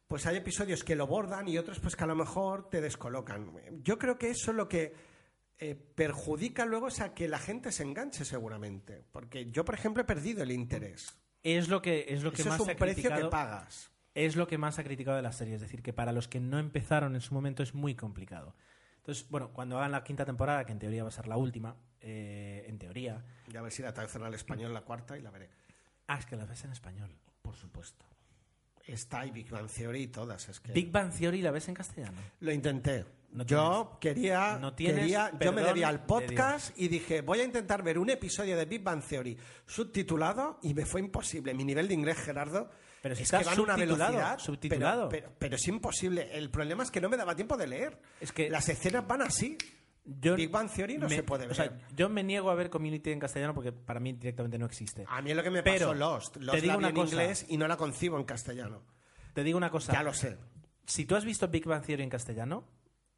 pues hay episodios que lo bordan y otros pues que a lo mejor te descolocan. Yo creo que eso es lo que eh, perjudica luego es a que la gente se enganche seguramente. Porque yo, por ejemplo, he perdido el interés. Es lo que, es lo que más es un precio que pagas. Es lo que más ha criticado de la serie. Es decir, que para los que no empezaron en su momento es muy complicado. Entonces, bueno, cuando hagan la quinta temporada, que en teoría va a ser la última, eh, en teoría. Ya a ver si la traducen al español la cuarta y la veré. Ah, es que la ves en español. Por supuesto. Está y Big Bang Theory y todas. Es que... Big Bang Theory la ves en castellano. Lo intenté No yo quería, no tienes quería yo me debía de al podcast y dije, voy a intentar ver un episodio de Big Bang Theory subtitulado y me fue imposible. Mi nivel de inglés, Gerardo, Pero si es está que van a una subtitulado, velocidad, subtitulado. Pero, pero- pero es imposible. El problema es que no me daba tiempo de leer. Es que- las escenas van así. Yo Big Bang Theory no me- se puede ver. O sea, yo me niego a ver Community en castellano porque para mí directamente no existe. a mí es lo que me Pero, pasó Lost. te Lost digo la vi una en cosa. inglés y no la concibo en castellano. Te digo una cosa. Ya lo sé. Si tú has visto Big Bang Theory en castellano,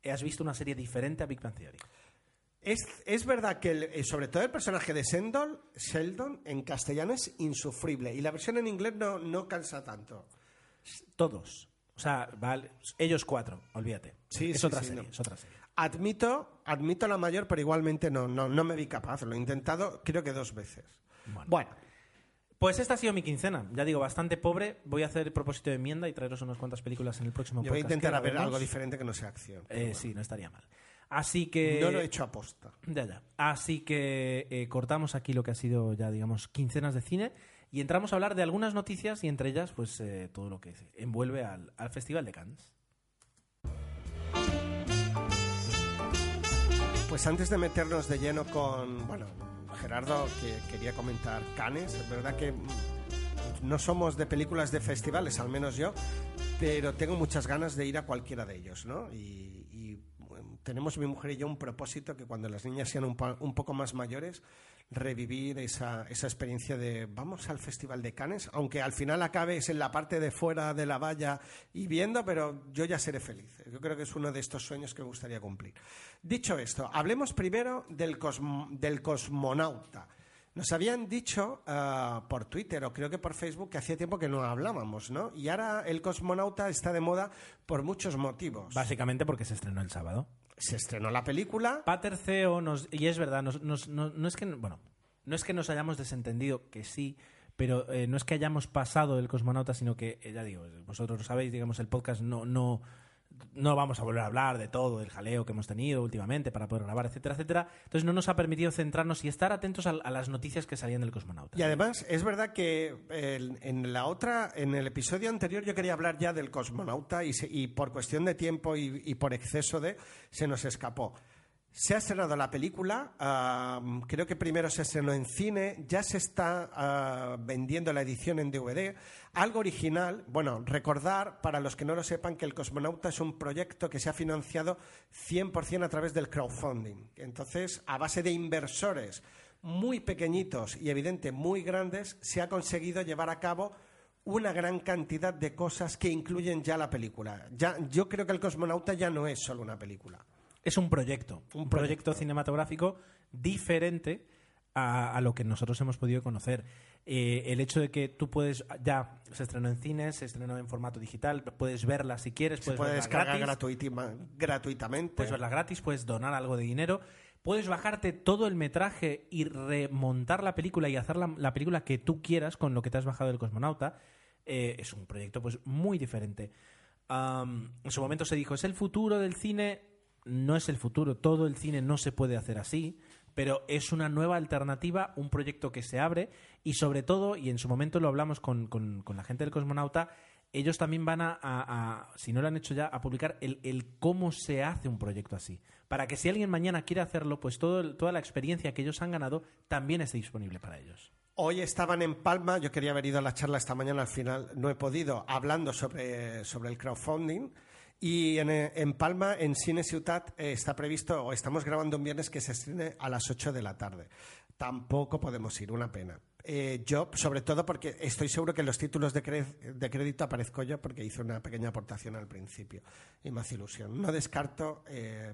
has visto una serie diferente a Big Bang Theory. Es, es verdad que el- eh, sobre todo el personaje de Sheldon, Sheldon en castellano es insufrible y la versión en inglés no, no cansa tanto. Todos. O sea, vale, ellos cuatro, olvídate. Sí, es sí, otra sí, serie, no. es otra serie. Admito, admito la mayor, pero igualmente no, no, no me vi capaz. Lo he intentado creo que dos veces. Bueno. Bueno, Pues esta ha sido mi quincena. Ya digo, bastante pobre. Voy a hacer el propósito de enmienda y traeros unas cuantas películas en el próximo yo voy a podcast intentar ver algo diferente que no sea acción. Eh, bueno. Sí, no estaría mal. Así que... No lo he hecho aposta. Ya, ya. Así que eh, cortamos aquí lo que ha sido ya, digamos, quincenas de cine y entramos a hablar de algunas noticias y entre ellas, pues, eh, todo lo que envuelve al, al Festival de Cannes. Pues antes de meternos de lleno con, bueno, Gerardo, que quería comentar Canes, es verdad que mm, no somos de películas de festivales, al menos yo, pero tengo muchas ganas de ir a cualquiera de ellos, ¿no? Y, tenemos mi mujer y yo un propósito que cuando las niñas sean un, un poco más mayores, revivir esa, esa experiencia de vamos al Festival de Cannes, aunque al final acabes en la parte de fuera de la valla y viendo, pero yo ya seré feliz. Yo creo que es uno de estos sueños que me gustaría cumplir. Dicho esto, hablemos primero del, cosmo- del cosmonauta. Nos habían dicho ah, por Twitter o creo que por Facebook que hacía tiempo que no hablábamos, ¿no? Y ahora el cosmonauta está de moda por muchos motivos. Básicamente porque se estrenó el sábado. Se estrenó la película, Pater CEO nos... Y es verdad, nos- nos- no, no es que... Bueno, no es que nos hayamos desentendido, que sí, pero eh, no es que hayamos pasado del cosmonauta, sino que, eh, ya digo, vosotros lo sabéis, digamos, el podcast no... no no vamos a volver a hablar de todo, del jaleo que hemos tenido últimamente para poder grabar, etcétera, etcétera. Entonces no nos ha permitido centrarnos y estar atentos a, las noticias que salían del cosmonauta. Y además, es verdad que en la otra, en el episodio anterior, yo quería hablar ya del cosmonauta y, se- y por cuestión de tiempo y por exceso de, se nos escapó. Se ha estrenado la película, ah, creo que primero se estrenó en cine, ya se está ah, vendiendo la edición en DVD. Algo original, bueno, recordar para los que no lo sepan que el Cosmonauta es un proyecto que se ha financiado 100% a través del crowdfunding. Entonces, a base de inversores muy pequeñitos y evidente muy grandes, se ha conseguido llevar a cabo una gran cantidad de cosas que incluyen ya la película. Yo creo que el Cosmonauta ya no es solo una película. Es un proyecto, un proyecto cinematográfico diferente a, a lo que nosotros hemos podido conocer. Eh, el hecho de que tú puedes, ya se estrenó en cines, se estrenó en formato digital, puedes verla si quieres, Se puedes puede verla descargar gratis, gratuitima- gratuitamente. puedes verla gratis, puedes donar algo de dinero, puedes bajarte todo el metraje y remontar la película y hacer la, la película que tú quieras con lo que te has bajado del cosmonauta. Eh, es un proyecto pues muy diferente. En su momento se dijo, ¿es el futuro del cine? No es el futuro, todo el cine no se puede hacer así, pero es una nueva alternativa, un proyecto que se abre y sobre todo, y en su momento lo hablamos con, con- la gente del cosmonauta, ellos también van a, si no lo han hecho ya, a publicar el, el cómo se hace un proyecto así. Para que si alguien mañana quiere hacerlo, pues todo el- toda la experiencia que ellos han ganado también esté disponible para ellos. Hoy estaban en Palma, yo quería haber ido a la charla esta mañana, al final no he podido, hablando sobre, sobre el crowdfunding. Y en, eh, en Palma, en Cine Ciutat, eh, está previsto, o estamos grabando un viernes que se estrene a las 8 de la tarde. Tampoco podemos ir, una pena. Eh, yo, sobre todo porque estoy seguro que en los títulos de, de crédito aparezco yo porque hice una pequeña aportación al principio y me hace ilusión. No descarto eh,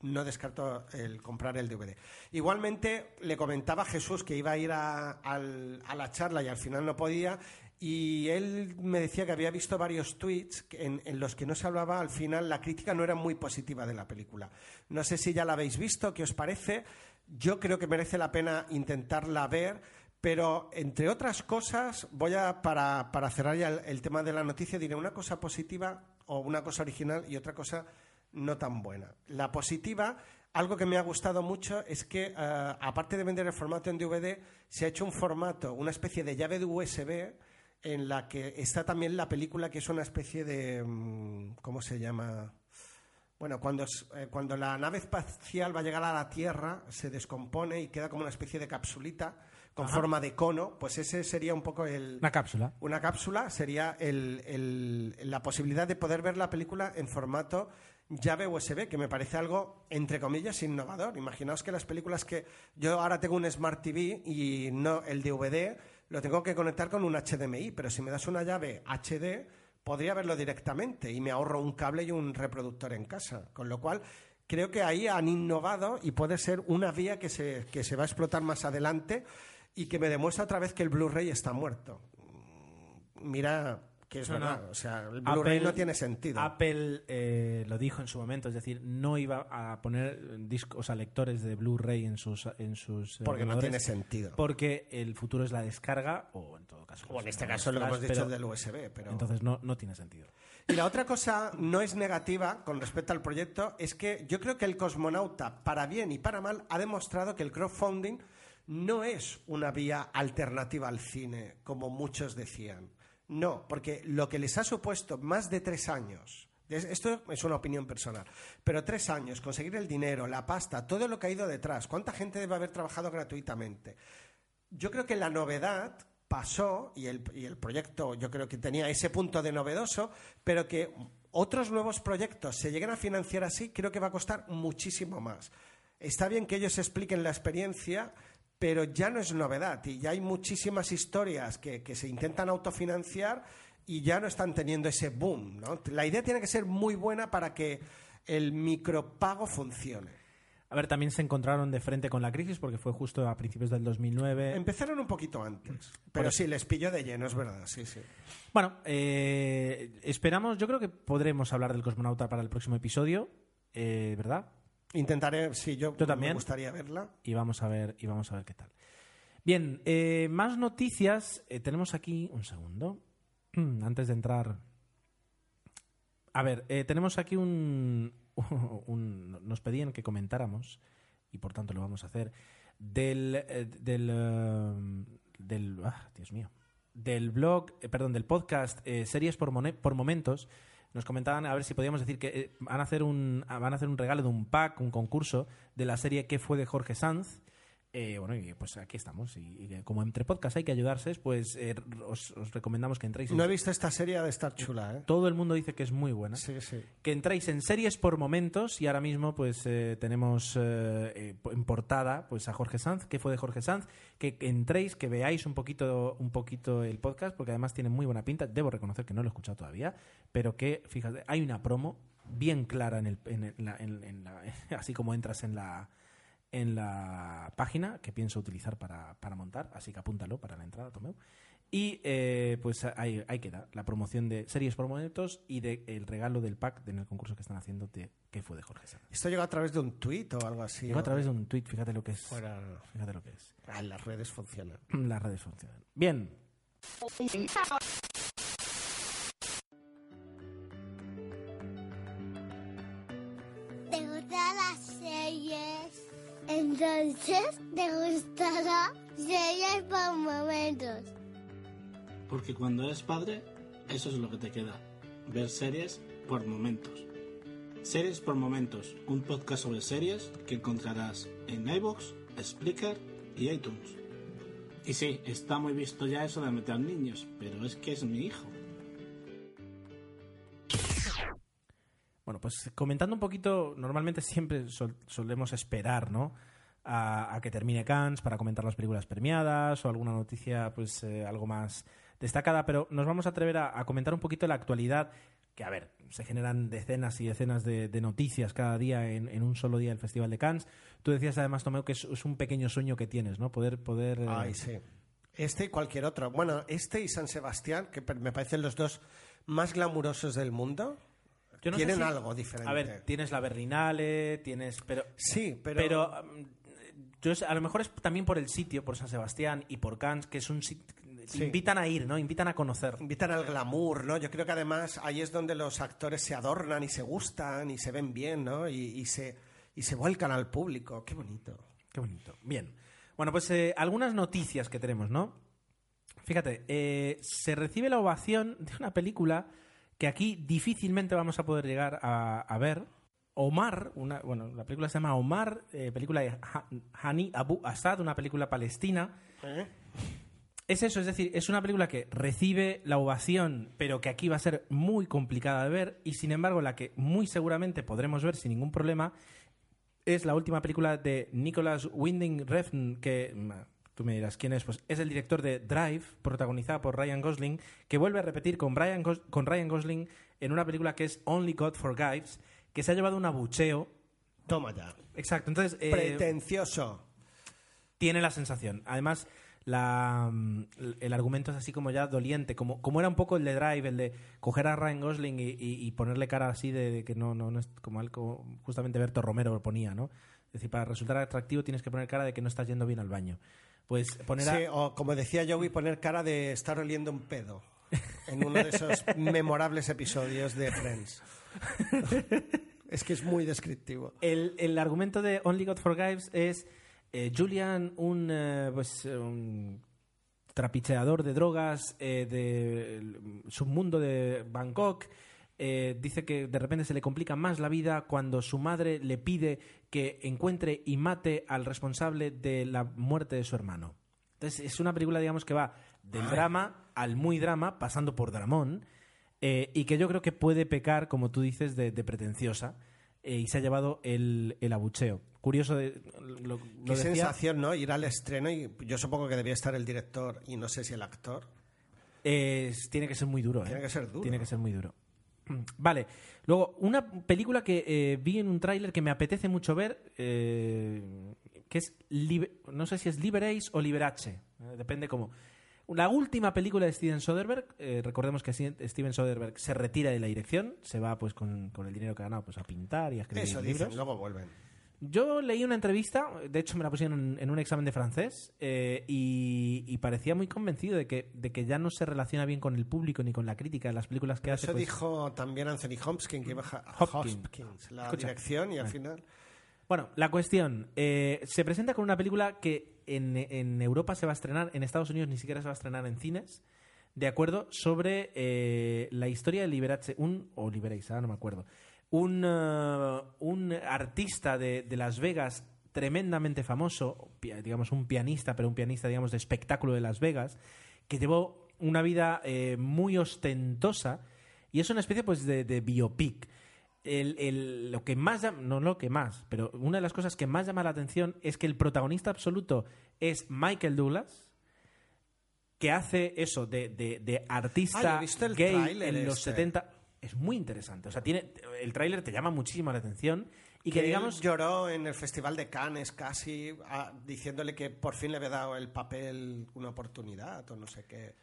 no descarto el comprar el DVD. Igualmente, le comentaba a Jesús que iba a ir a, a la charla y al final no podía. Y él me decía que había visto varios tweets en, en los que no se hablaba, al final la crítica no era muy positiva de la película. No sé si ya la habéis visto, ¿qué os parece? Yo creo que merece la pena intentarla ver, pero entre otras cosas, voy a, para, para cerrar ya el, el tema de la noticia, diré una cosa positiva o una cosa original y otra cosa no tan buena. La positiva, algo que me ha gustado mucho es que, eh, aparte de vender el formato en DVD, se ha hecho un formato, una especie de llave de USB en la que está también la película, que es una especie de. mm, ¿Cómo se llama? Bueno, cuando, eh, cuando la nave espacial va a llegar a la Tierra, se descompone y queda como una especie de capsulita con Ajá. forma de cono, pues ese sería un poco el... Una cápsula. Una cápsula sería el- el- la posibilidad de poder ver la película en formato llave USB, que me parece algo, entre comillas, innovador. Imaginaos que las películas que yo ahora tengo un Smart TV y no el DVD lo tengo que conectar con un HDMI, pero si me das una llave HD podría verlo directamente y me ahorro un cable y un reproductor en casa. Con lo cual, creo que ahí han innovado y puede ser una vía que se, que se va a explotar más adelante y que me demuestra otra vez que el Blu-ray está muerto. Mira que es No, no. verdad, o sea, el Blu-ray no tiene sentido. Apple eh, lo dijo en su momento, es decir, no iba a poner discos, o sea, lectores de Blu-ray en sus en sus eh, porque no tiene sentido. Porque el futuro es la descarga o en todo caso. O pues, en este los caso lo que hemos dicho pero- del USB, pero... Entonces no, no tiene sentido. Y la otra cosa no es negativa con respecto al proyecto, es que yo creo que el cosmonauta, para bien y para mal, ha demostrado que el crowdfunding no es una vía alternativa al cine, como muchos decían. No, porque lo que les ha supuesto más de tres años, es- esto es una opinión personal, pero tres años, conseguir el dinero, la pasta, todo lo que ha ido detrás, cuánta gente debe haber trabajado gratuitamente, yo creo que la novedad pasó y el, y el proyecto yo creo que tenía ese punto de novedoso, pero que otros nuevos proyectos se lleguen a financiar así, creo que va a costar muchísimo más. Está bien que ellos expliquen la experiencia, pero ya no es novedad y ya hay muchísimas historias que, que se intentan autofinanciar y ya no están teniendo ese boom. ¿no? La idea tiene que ser muy buena para que el micropago funcione. A ver, también se encontraron de frente con la crisis porque fue justo a principios del 2009. Empezaron un poquito antes, pero sí, les pilló de lleno, es verdad, sí, sí. Bueno, eh, esperamos, yo creo que podremos hablar del cosmonauta para el próximo episodio, eh, ¿verdad? Intentaré, sí, yo, Yo también. me gustaría verla. y vamos a ver y vamos a ver qué tal. Bien, eh, más noticias. Eh, tenemos aquí un segundo antes de entrar. A ver, eh, tenemos aquí un, un- nos pedían que comentáramos y por tanto lo vamos a hacer del eh, del del ah, Dios mío del blog, perdón, del podcast series por, mone- por momentos. Nos comentaban a ver si podíamos decir que eh, van a hacer un van a hacer un regalo de un pack, un concurso de la serie ¿Qué fue de Jorge Sanz? Eh, bueno, y pues aquí estamos. Y, y como entre podcasts hay que ayudarse, pues eh, os, os recomendamos que entréis. en- No he visto esta serie de estar chula, ¿eh? Todo el mundo dice que es muy buena. Sí, sí. Que entréis en series por momentos y ahora mismo pues eh, tenemos eh, eh, en portada pues a Jorge Sanz, que fue de Jorge Sanz, que entréis, que veáis un poquito, un poquito el podcast, porque además tiene muy buena pinta. Debo reconocer que no lo he escuchado todavía, pero que, fíjate, hay una promo bien clara en el, en el- la- en- en la- así como entras en la en la página que pienso utilizar para, para montar, así que apúntalo para la entrada, Tomeu. Y eh, pues ahí, ahí queda la promoción de series por momentos y de el regalo del pack en el concurso que están haciendo de que fue de Jorge Sanz. Esto llegó a través de un tuit o algo así. Llegó ¿no? a través de un tweet, fíjate lo que es. Fuera- Fíjate lo que es. Ah, las redes funcionan. Las redes funcionan. Bien, Entonces, ¿te gustará series por momentos? Porque cuando eres padre, eso es lo que te queda. Ver series por momentos. Series por momentos, un podcast sobre series que encontrarás en iVoox, Spreaker y iTunes. Y sí, está muy visto ya eso de meter niños, pero es que es mi hijo. Bueno, pues comentando un poquito, normalmente siempre sol- solemos esperar, ¿no? A, a que termine Cannes para comentar las películas premiadas o alguna noticia, pues eh, algo más destacada, pero nos vamos a atrever a, a comentar un poquito la actualidad, que a ver, se generan decenas y decenas de, de noticias cada día en, en un solo día del Festival de Cannes. Tú decías además, Tomeo, que es, es un pequeño sueño que tienes, ¿no? Poder, poder. eh, Ay, sí. Este y cualquier otro. Bueno, este y San Sebastián, que me parecen los dos más glamurosos del mundo, yo no tienen si- algo diferente. A ver, tienes la Berlinale, tienes, pero sí, pero, Pero, yo a lo mejor es también por el sitio, por San Sebastián y por Cannes, que es un sitio... Sí. Invitan a ir, ¿no? Invitan a conocer. invitan al glamour, ¿no? Yo creo que además ahí es donde los actores se adornan y se gustan y se ven bien, ¿no? Y, y se, y se vuelcan al público. Qué bonito. Qué bonito. Bien. Bueno, pues eh, algunas noticias que tenemos, ¿no? Fíjate, eh, se recibe la ovación de una película que aquí difícilmente vamos a poder llegar a, a ver, Omar, una, bueno, la película se llama Omar, eh, película de Ha- Hani Abu Assad, una película palestina. ¿Eh? Es eso, es decir, es una película que recibe la ovación, pero que aquí va a ser muy complicada de ver, y sin embargo la que muy seguramente podremos ver sin ningún problema es la última película de Nicholas Winding Refn, que tú me dirás quién es, pues es el director de Drive, protagonizada por Ryan Gosling, que vuelve a repetir con, Brian Gos- con Ryan Gosling en una película que es Only God Forgives, que se ha llevado un abucheo. Toma ya. Exacto, entonces... eh, Pretencioso. tiene la sensación. Además, la, mm, el argumento es así como ya doliente, como, como era un poco el de Drive, el de coger a Ryan Gosling y, y- y ponerle cara así de, de que no, no, no es como algo justamente Berto Romero ponía, ¿no? Es decir, para resultar atractivo tienes que poner cara de que no estás yendo bien al baño. Pues poner a- Sí, o como decía Joey, poner cara de estar oliendo un pedo en uno de esos memorables episodios de Friends. es que es muy descriptivo. El, el argumento de Only God Forgives es eh, Julian, un, eh, pues, un trapicheador de drogas eh, del submundo de Bangkok. eh, dice que de repente se le complica más la vida cuando su madre le pide que encuentre y mate al responsable de la muerte de su hermano. Entonces es una película, digamos, que va del drama al muy drama, pasando por dramón, eh, y que yo creo que puede pecar, como tú dices, de, de pretenciosa, eh, y se ha llevado el, el abucheo. Curioso, de, lo, lo Qué decía- sensación, ¿no? Ir al estreno y yo supongo que debía estar el director y no sé si el actor. Es- tiene que ser muy duro. ¿eh? Tiene que ser duro. Tiene que ser muy duro. Vale. Luego, una película que eh, vi en un tráiler que me apetece mucho ver, eh, que es, no sé si es Liberace o Liberace, eh, depende cómo. La última película de Steven Soderbergh, eh, recordemos que Steven Soderbergh se retira de la dirección, se va pues con, con el dinero que ha ganado pues, a pintar y a escribir Eso libros. dicen, luego vuelven. Yo leí una entrevista, de hecho me la pusieron en, en un examen de francés, eh, y, y parecía muy convencido de que, de que ya no se relaciona bien con el público ni con la crítica de las películas que hace. Eso pues, dijo también Anthony Hopkins, que iba a Hopkins. Hopkins, la Escucha. dirección y al final... Bueno, la cuestión. eh, se presenta con una película que en, en Europa se va a estrenar, en Estados Unidos ni siquiera se va a estrenar en cines, de acuerdo, sobre eh, la historia de Liberace, un, o Liberace, ahora no me acuerdo, un, eh, un artista de, de Las Vegas tremendamente famoso, digamos un pianista, pero un pianista, digamos, de espectáculo de Las Vegas, que llevó una vida eh, muy ostentosa y es una especie pues de, de biopic. El, el- lo que más llama- no lo que más, pero una de las cosas que más llama la atención es que el protagonista absoluto es Michael Douglas, que hace eso de, de- Ah, artista el gay en los este. 70. Es muy interesante. O sea, tiene, el tráiler te llama muchísimo la atención y que, digamos... lloró en el Festival de Cannes casi ah, diciéndole que por fin le había dado el papel una oportunidad o no sé qué.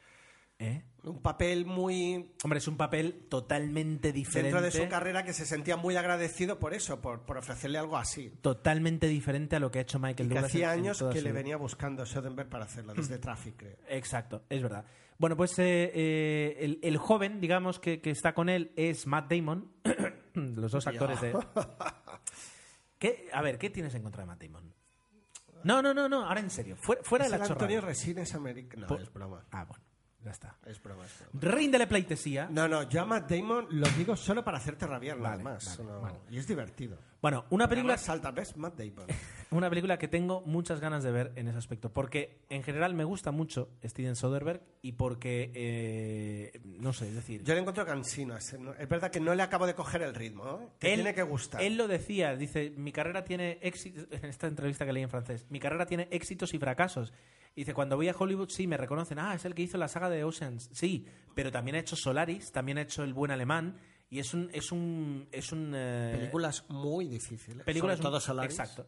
¿Eh? Un papel muy Hombre, es un papel totalmente diferente. dentro de su carrera que se sentía muy agradecido por eso, por, por ofrecerle algo así. Totalmente diferente a lo que ha hecho Michael Douglas. hacía años que su le venía buscando Soderbergh para hacerlo, desde Traffic, creo. Exacto, es verdad. Bueno, pues eh, eh, el, el joven, digamos, que, que está con él es Matt Damon. Los dos actores de. ¿Qué? A ver, ¿qué tienes en contra de Matt Damon? No, no, no, no, ahora en serio. Fuera, fuera Es de el la Antonio chorrada. Resines América. No, es broma. Ah, bueno, ya está. Es broma, es broma. Ríndele pleitesía. No, no, yo a Matt Damon lo digo solo para hacerte rabiar nada Vale, más. vale, no- vale. Y es divertido. Bueno, una película, salta, ¿ves? Matt Damon. una película que tengo muchas ganas de ver en ese aspecto. Porque en general me gusta mucho Steven Soderbergh y porque. eh, no sé, es decir. Yo le encuentro cansino. Es es verdad que no le acabo de coger el ritmo. ¿eh? Te Él- tiene que gustar. Él lo decía, dice, mi carrera tiene éxitos, en esta entrevista que leí en francés, mi carrera tiene éxitos y fracasos. Dice, cuando voy a Hollywood sí me reconocen, ah, es el que hizo la saga de Oceans, sí, pero también ha hecho Solaris, también ha hecho El Buen Alemán, y es un... Es un, es un eh, Películas muy difíciles. películas Sobre todo Solaris. Exacto.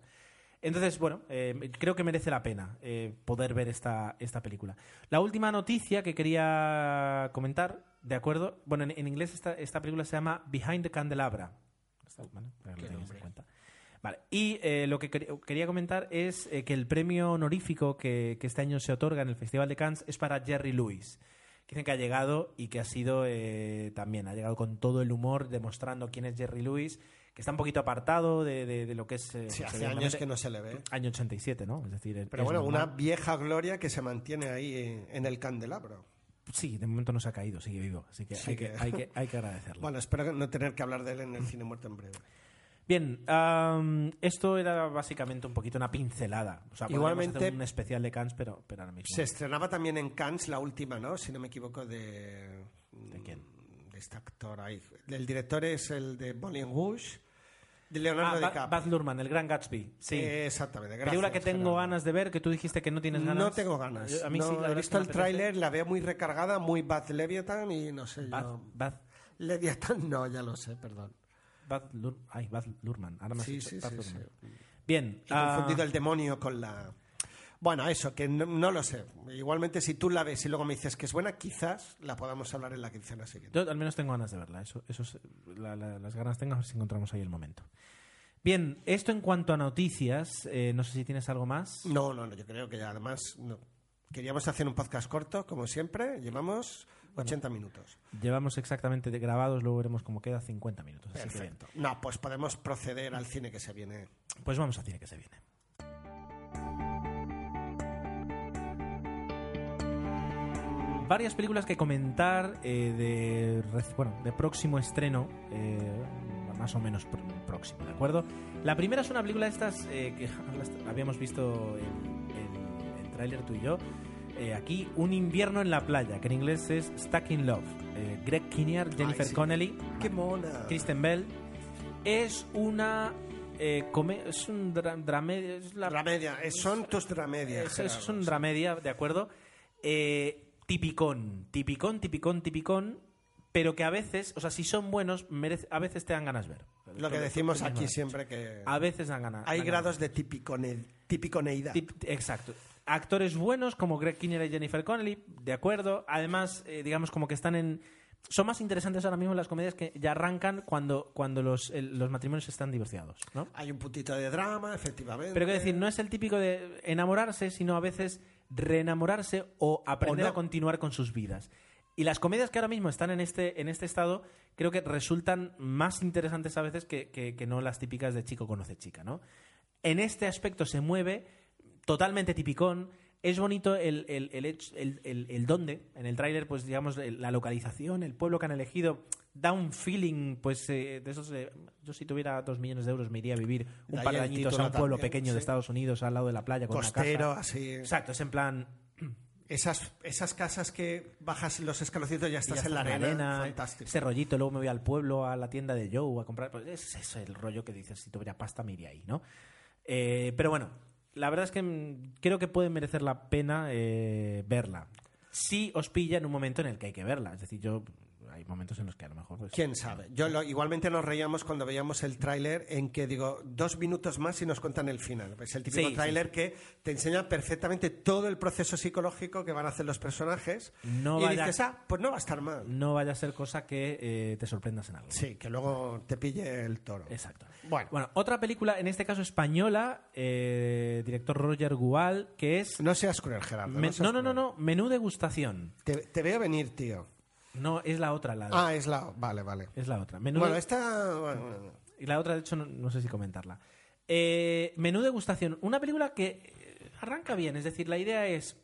Entonces, bueno, eh, creo que merece la pena eh, poder ver esta, esta película. La última noticia que quería comentar, ¿de acuerdo? Bueno, en, en inglés esta, esta película se llama Behind the Candelabra. Está- ¿vale? En cuenta. Y eh, lo que quer- quería comentar es eh, que el premio honorífico que, que este año se otorga en el Festival de Cannes es para Jerry Lewis. Dicen que ha llegado y que ha sido eh, también, ha llegado con todo el humor, demostrando quién es Jerry Lewis, que está un poquito apartado de, de- de lo que es... eh, Sí, hace años que no se le ve. Año 87, ¿no? Es decir, Pero es bueno, una vieja gloria que se mantiene ahí en, en el candelabro. Sí, de momento no se ha caído, sigue vivo. Así que, Sí hay, que, que- hay, que hay que agradecerlo. Bueno, espero no tener que hablar de él en el cine muerto en breve. Bien, am, esto era básicamente un poquito una pincelada. O sea, Igualmente- hacer un especial de Cannes, pero, pero ahora mismo. Se estrenaba también en Cannes la última, ¿no? Si no me equivoco, de... ¿De quién? De este actor ahí. El director es el de Moulin Rouge, de Leonardo Ah, DiCaprio. Baz Luhrmann, el Gran Gatsby. Sí. Exactamente. Película gracias, que tengo Gerardo. ganas de ver, que tú dijiste que no tienes ganas. No tengo ganas. A mí No, sí, la he visto el tráiler, la veo muy recargada, muy Bad Leviathan y no sé Baz, yo. Baz, Leviathan no, ya lo sé, perdón. Baz Lur- ay, Baz Luhrmann. Ahora me Sí, sí, sí, Luhrmann. sí. Bien. He ah, confundido el demonio con la... Bueno, eso, que no, no lo sé. Igualmente, si tú la ves y luego me dices que es buena, quizás la podamos hablar en la quincena siguiente. Yo al menos tengo ganas de verla. Eso, eso es- la- la- las ganas tengo, a ver si encontramos ahí el momento. Bien, esto en cuanto a noticias, eh, no sé si tienes algo más. No, no, no, yo creo que ya además no. queríamos hacer un podcast corto, como siempre. Llevamos 80 minutos. Llevamos exactamente de grabados, luego veremos cómo queda 50 minutos. Así que. Perfecto. No, pues podemos proceder al cine que se viene. Pues vamos a cine que se viene. Varias películas que comentar eh, de, bueno, de próximo estreno, eh, más o menos pr- próximo, ¿de acuerdo? La primera es una película de estas eh, que habíamos visto en, en- en tráiler tú y yo. Eh, aquí, Un invierno en la playa, que en inglés es Stuck in Love. Eh, Greg Kinnear, Jennifer Ay, sí. Connelly, ¡Qué mona! Kristen Bell. Es una. eh, come- es un dra- dramedia. Es la, Dramedia, eh, son tus dramedias. es, es un dramedia, ¿de acuerdo? Eh, tipicón, tipicón, tipicón, tipicón. Pero que a veces, o sea, si son buenos, merece- a veces te dan ganas ver. Lo que decimos aquí siempre que A veces dan ganas. hay dan grados de tipicone- tipiconeidad. Tip- Exacto. Actores buenos como Greg Kinnear y Jennifer Connelly, de acuerdo. Además, eh, digamos como que están en... Son más interesantes ahora mismo las comedias que ya arrancan cuando, cuando los, el- los matrimonios están divorciados, ¿no? Hay un puntito de drama, efectivamente. Pero quiero decir, no es el típico de enamorarse, sino a veces reenamorarse o aprender O no. a continuar con sus vidas. Y las comedias que ahora mismo están en este, en este estado, creo que resultan más interesantes a veces que, que- que no las típicas de chico conoce chica, ¿no? En este aspecto se mueve totalmente tipicón. Es bonito el, el, el, el- el- dónde. En el tráiler, pues digamos, la localización, el pueblo que han elegido, da un feeling, pues eh, de esos... eh, yo si tuviera dos millones de euros me iría a vivir un ahí par de el añitos a título un pueblo también, pequeño de sí. Estados Unidos al lado de la playa con Costero, una casa. así. Exacto, es en plan... Esas, esas casas que bajas los escaloncitos y ya estás ya en la arena. fantástico. Ese rollito, luego me voy al pueblo, a la tienda de Joe a comprar. Pues ese es el rollo que dices, si tuviera pasta me iría ahí, ¿no? Eh, pero bueno, la verdad es que mm, creo que puede merecer la pena eh, verla. Si os pilla en un momento en el que hay que verla. Es decir, yo hay momentos en los que a lo mejor... pues, ¿Quién sabe? Yo lo- igualmente nos reíamos cuando veíamos el tráiler en que digo dos minutos más y nos cuentan el final. Es el típico Sí, tráiler que te enseña perfectamente todo el proceso psicológico que van a hacer los personajes No y vaya- dices, ah, pues no va a estar mal. No vaya a ser cosa que eh, te sorprendas en algo. Sí, que luego te pille el toro. Exacto. Bueno, Bueno, otra película, en este caso española, eh, director Roger Gual, que es... no seas cruel, Gerardo. Me- seas no, no, no, no, menú degustación. Te, te veo venir, tío. No, es la otra, la, Ah, es la... Vale, vale. es la otra. Menú Bueno, de- esta... bueno, bueno. Y la otra, de hecho, no, no sé si comentarla. Eh, menú degustación. Una película que eh, arranca bien. Es decir, la idea es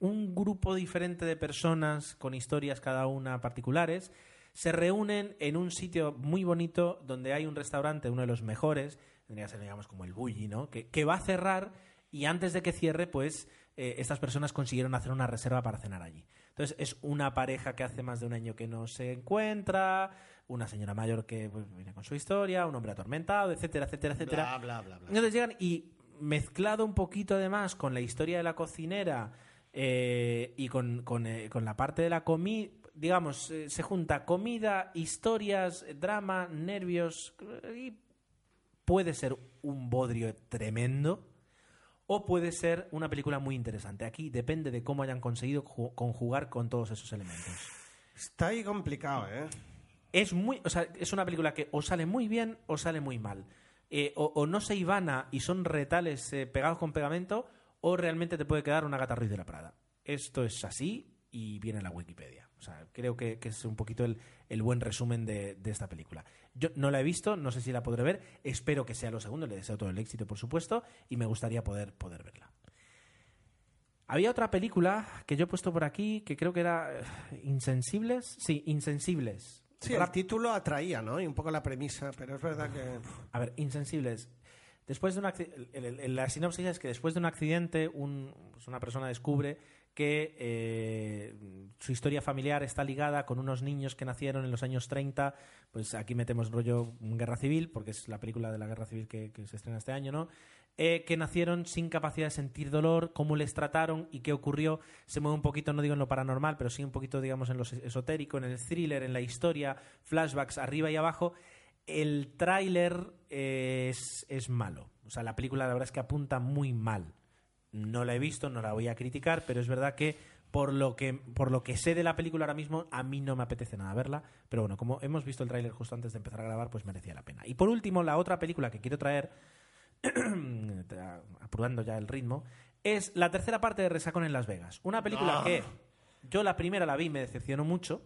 un grupo diferente de personas con historias cada una particulares se reúnen en un sitio muy bonito donde hay un restaurante, uno de los mejores, tendría que ser, digamos, como el Bulli, ¿no? Que, que va a cerrar y antes de que cierre, pues eh, estas personas consiguieron hacer una reserva para cenar allí. Entonces es una pareja que hace más de un año que no se encuentra, una señora mayor que pues, viene con su historia, un hombre atormentado, etcétera, etcétera, etcétera. Bla, bla, bla, bla. Entonces llegan y mezclado un poquito además con la historia de la cocinera eh, y con, con, eh, con la parte de la comida, digamos, eh, se junta comida, historias, drama, nervios y puede ser un bodrio tremendo o puede ser una película muy interesante. Aquí depende de cómo hayan conseguido ju- conjugar con todos esos elementos. Está ahí complicado, ¿eh? Es muy, o sea, es una película que o sale muy bien o sale muy mal. Eh, o, o no se ivana y son retales eh, pegados con pegamento, o realmente te puede quedar una gata Ruiz de la Prada. Esto es así y viene en la Wikipedia. O sea, creo que, que es un poquito el, el buen resumen de, de esta película. Yo no la he visto, no sé si la podré ver. Espero que sea lo segundo, le deseo todo el éxito, por supuesto, y me gustaría poder, poder verla. Había otra película que yo he puesto por aquí que creo que era eh, Insensibles. Sí, Insensibles. Sí, el título atraía, ¿no? Y un poco la premisa, pero es verdad que... A ver, Insensibles. Después de un la sinopsis es que después de un accidente un- pues una persona descubre que eh, su historia familiar está ligada con unos niños que nacieron en los años 30. Pues aquí metemos rollo Guerra Civil, porque es la película de la Guerra Civil que, se estrena este año, ¿no? Eh, que nacieron sin capacidad de sentir dolor, cómo les trataron y qué ocurrió. Se mueve un poquito, no digo en lo paranormal, pero sí un poquito, digamos, en lo esotérico, en el thriller, en la historia, flashbacks arriba y abajo. El tráiler eh, es, es malo. O sea, la película la verdad es que apunta muy mal. No la he visto, no la voy a criticar, pero es verdad que por lo que por lo que sé de la película ahora mismo, a mí no me apetece nada verla. Pero bueno, como hemos visto el tráiler justo antes de empezar a grabar, pues merecía la pena. Y por último, la otra película que quiero traer, apurando ya el ritmo, es la tercera parte de Resacón en Las Vegas. Una película Ah. que yo la primera la vi, me decepcionó mucho.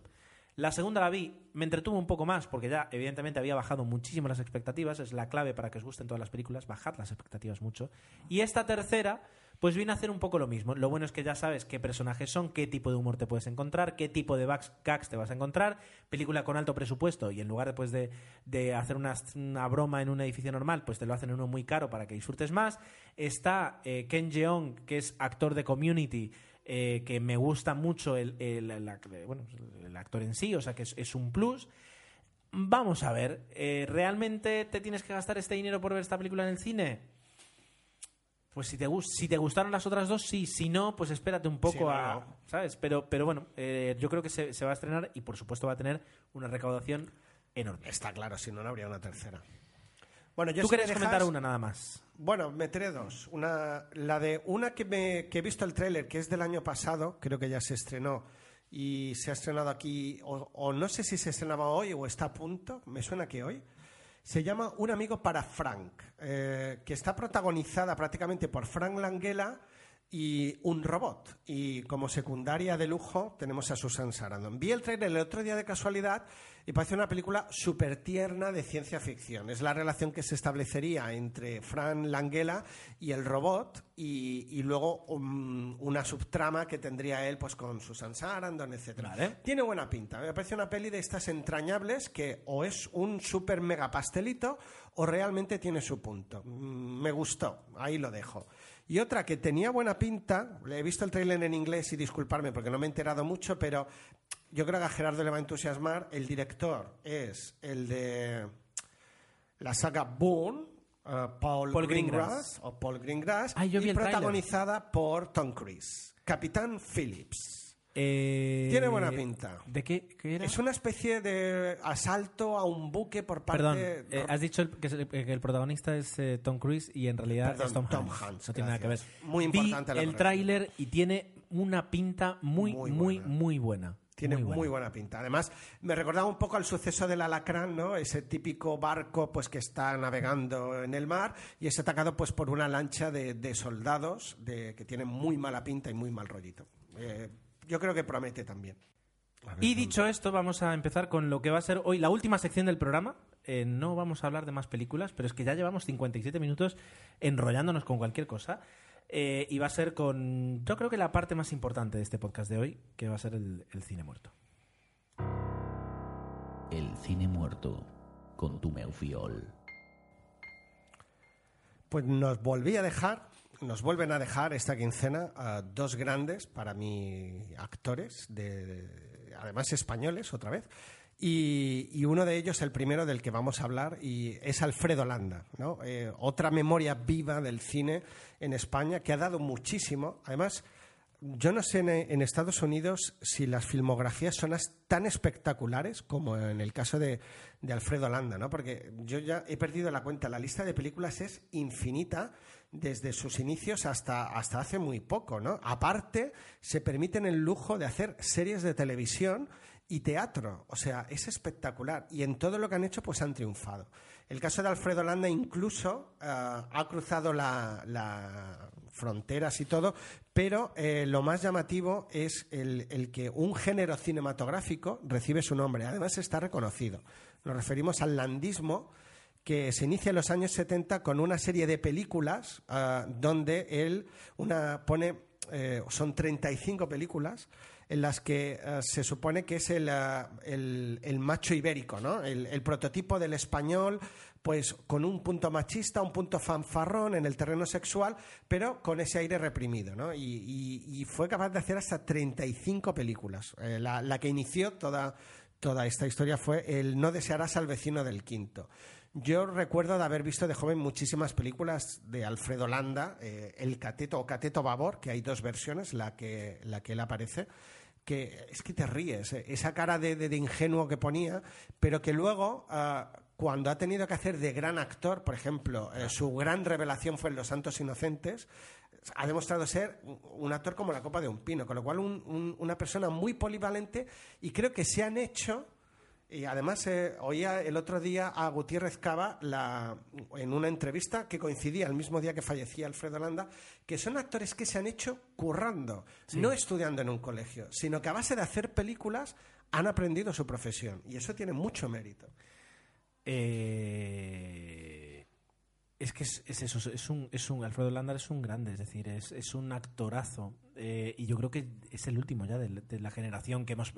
La segunda la vi, me entretuvo un poco más porque ya evidentemente había bajado muchísimo las expectativas, es la clave para que os gusten todas las películas, bajad las expectativas mucho. Y esta tercera, pues viene a hacer un poco lo mismo. Lo bueno es que ya sabes qué personajes son, qué tipo de humor te puedes encontrar, qué tipo de gags te vas a encontrar. Película con alto presupuesto y en lugar después de, de hacer una, una broma en un edificio normal, pues te lo hacen en uno muy caro para que disfrutes más. Está eh, Ken Jeong, que es actor de Community, eh, que me gusta mucho el, el- bueno, el actor en sí, o sea que es, es un plus. Vamos a ver, eh, ¿realmente te tienes que gastar este dinero por ver esta película en el cine? Pues si te, si te gustaron las otras dos, sí. Si no, pues espérate un poco Sí, no, a... no. ¿Sabes? Pero, pero bueno, eh, yo creo que se, se va a estrenar y por supuesto va a tener una recaudación enorme. Está claro, si no, no habría una tercera. Bueno, yo Tú si dejas- comentar una nada más. Bueno, meteré dos. Una, la de una que, me, que he visto el tráiler, que es del año pasado, creo que ya se estrenó y se ha estrenado aquí, o, o no sé si se estrenaba hoy o está a punto, me suena que hoy. Se llama Un amigo para Frank, eh, que está protagonizada prácticamente por Frank Langella y un robot. Y como secundaria de lujo tenemos a Susan Sarandon. Vi el trailer el otro día de casualidad y parece una película súper tierna de ciencia ficción. Es la relación que se establecería entre Frank Langella y el robot y, y luego una subtrama que tendría él pues con Susan Sarandon, etc. Vale. Tiene buena pinta. Me parece una peli de estas entrañables que o es un súper mega pastelito o realmente tiene su punto. Mm, Me gustó, ahí lo dejo. Y otra que tenía buena pinta, le he visto el trailer en inglés y disculparme porque no me he enterado mucho, pero yo creo que a Gerardo le va a entusiasmar. El director es el de la saga Boone, eh, Paul, Paul Greengrass, Greengrass. o Paul Greengrass, y tráiler. protagonizada por Tom Cruise, Capitán Phillips. Eh, Tiene buena pinta. ¿De qué, qué era? Es una especie de asalto a un buque por parte Perdón, eh, has dicho el- que, el, que el protagonista es eh, Tom Cruise y en realidad Perdón, es Tom, Tom Hanks. No tiene nada que ver. Muy Vi importante la el tráiler y tiene una pinta muy, Muy muy, buena. muy buena. Tiene muy buena. buena. pinta. Además, me recordaba un poco al suceso del Alacrán, ¿no? Ese típico barco pues que está navegando en el mar y es atacado pues por una lancha de, de soldados de, que tienen muy mala pinta y muy mal rollito. Eh, yo creo que promete también. Y dicho esto, vamos a empezar con lo que va a ser hoy la última sección del programa. Eh, no vamos a hablar de más películas, pero es que ya llevamos 57 minutos enrollándonos con cualquier cosa. Eh, y va a ser con, yo creo que la parte más importante de este podcast de hoy, que va a ser el, el cine muerto. El cine muerto con tu Meufiol. Pues nos volví a dejar, nos vuelven a dejar esta quincena a dos grandes para mí actores, de, además españoles otra vez. Y, y uno de ellos, el primero del que vamos a hablar, y es Alfredo Landa. Eh, otra memoria viva del cine en España que ha dado muchísimo. Además, yo no sé en, Estados Unidos si las filmografías son tan espectaculares como en el caso de, de Alfredo Landa, ¿no? Porque yo ya he perdido la cuenta. La lista de películas es infinita desde sus inicios hasta, hasta hace muy poco, ¿no? Aparte, se permiten el lujo de hacer series de televisión y teatro. O sea, es espectacular. Y en todo lo que han hecho, pues han triunfado. El caso de Alfredo Landa incluso eh, ha cruzado la, fronteras y todo, pero eh, lo más llamativo es el que un género cinematográfico recibe su nombre. Además está reconocido. Nos referimos al landismo que se inicia en los años 70 con una serie de películas ah, donde él una, pone eh, son 35 películas en las que eh, se supone que es el, eh, el- macho ibérico, ¿no? El, prototipo del español, pues con un punto machista, un punto fanfarrón en el terreno sexual, pero con ese aire reprimido, ¿no? Y fue capaz de hacer hasta 35 películas. Eh, la, la que inició toda, toda esta historia fue el No desearás al vecino del quinto. Yo recuerdo de haber visto de joven muchísimas películas de Alfredo Landa, eh, El Cateto o Cateto Babor, que hay dos versiones, la que, la que él aparece, que es que te ríes, eh, esa cara de, de- de ingenuo que ponía, pero que luego, ah, cuando ha tenido que hacer de gran actor, por ejemplo, eh, su gran revelación fue en Los Santos Inocentes, ha demostrado ser un- un actor como la copa de un pino, con lo cual un- un- una persona muy polivalente y creo que se han hecho y además eh, oía el otro día a Gutiérrez Cava la- en una entrevista que coincidía el mismo día que fallecía Alfredo Landa, que son actores que se han hecho currando, no estudiando en un colegio, sino que a base de hacer películas han aprendido su profesión. Y eso tiene mucho mérito. Eh, es que es, es eso, es un, es un Alfredo Landar es un grande, es decir, es, es un actorazo. Eh, y yo creo que es el último ya de, de la generación que hemos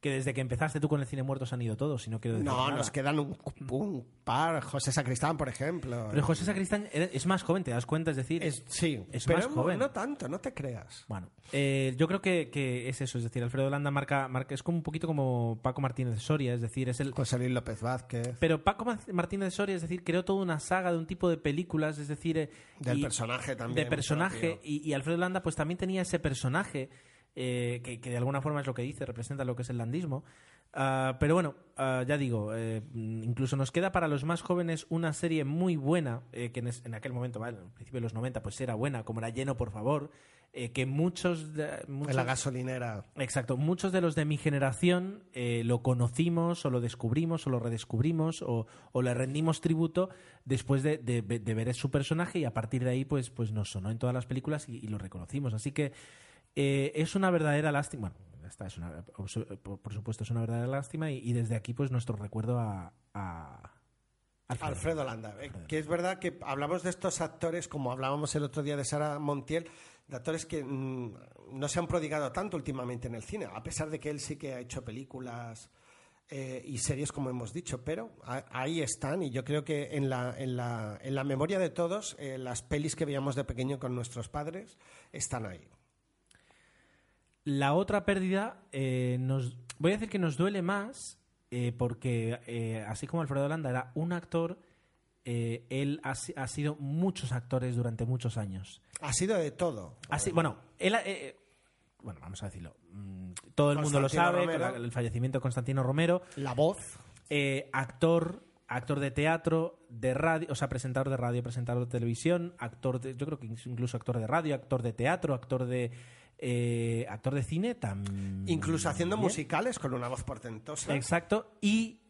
que desde que empezaste tú con el cine muerto se han ido todos, y no quiero decir No, nada. nos quedan un, un par, José Sacristán, por ejemplo. Pero José Sacristán es más joven, te das cuenta, es decir, Es- sí, es pero más joven. no tanto, no te creas. Bueno, eh, yo creo que, que es eso, es decir, Alfredo Landa marca, marca, es como un poquito como Paco Martínez de Soria, es decir, es el, José Luis López Vázquez. Pero Paco Ma- Martínez de Soria, es decir, creó toda una saga de un tipo de películas, es decir... eh, Del personaje también De personaje. y Alfredo Landa pues también tenía ese personaje eh, que, de alguna forma es lo que dice, representa lo que es el landismo. Ah, pero bueno, ah, ya digo, eh, incluso nos queda para los más jóvenes una serie muy buena, eh, que en, aquel momento, ¿vale? en principio de los 90, pues era buena, como era Lleno, por favor, eh, que muchos... de- muchos la gasolinera. Exacto. Muchos de los de mi generación eh, lo conocimos o lo descubrimos o lo redescubrimos o, o le rendimos tributo después de, de- de ver su personaje y a partir de ahí pues, pues nos sonó en todas las películas y, y lo reconocimos. Así que eh, es una verdadera lástima. Bueno, ya está, es una- por, supuesto es una verdadera lástima y, y desde aquí pues nuestro recuerdo a... a Alfredo. Alfredo Landa. Que es verdad que hablamos de estos actores, como hablábamos el otro día de Sara Montiel, de actores que mm, no se han prodigado tanto últimamente en el cine, a pesar de que él sí que ha hecho películas eh, y series, como hemos dicho, pero ahí están y yo creo que en la, en la, en la memoria de todos, eh, las pelis que veíamos de pequeño con nuestros padres están ahí. La otra pérdida, eh, nos, voy a decir que nos duele más porque, así como Alfredo Landa era un actor, eh, él ha, si- ha sido muchos actores durante muchos años. Ha sido de todo. Así, bueno, él, ha- eh, bueno, vamos a decirlo. mm, Todo el mundo lo sabe, Romero. el fallecimiento de Constantino Romero. La voz. Eh, actor, actor de teatro, de radio, o sea, presentador de radio, presentador de televisión, actor de, yo creo que incluso actor de radio, actor de teatro, actor de eh, actor de cine también. Incluso haciendo musicales con una voz portentosa. Exacto. Y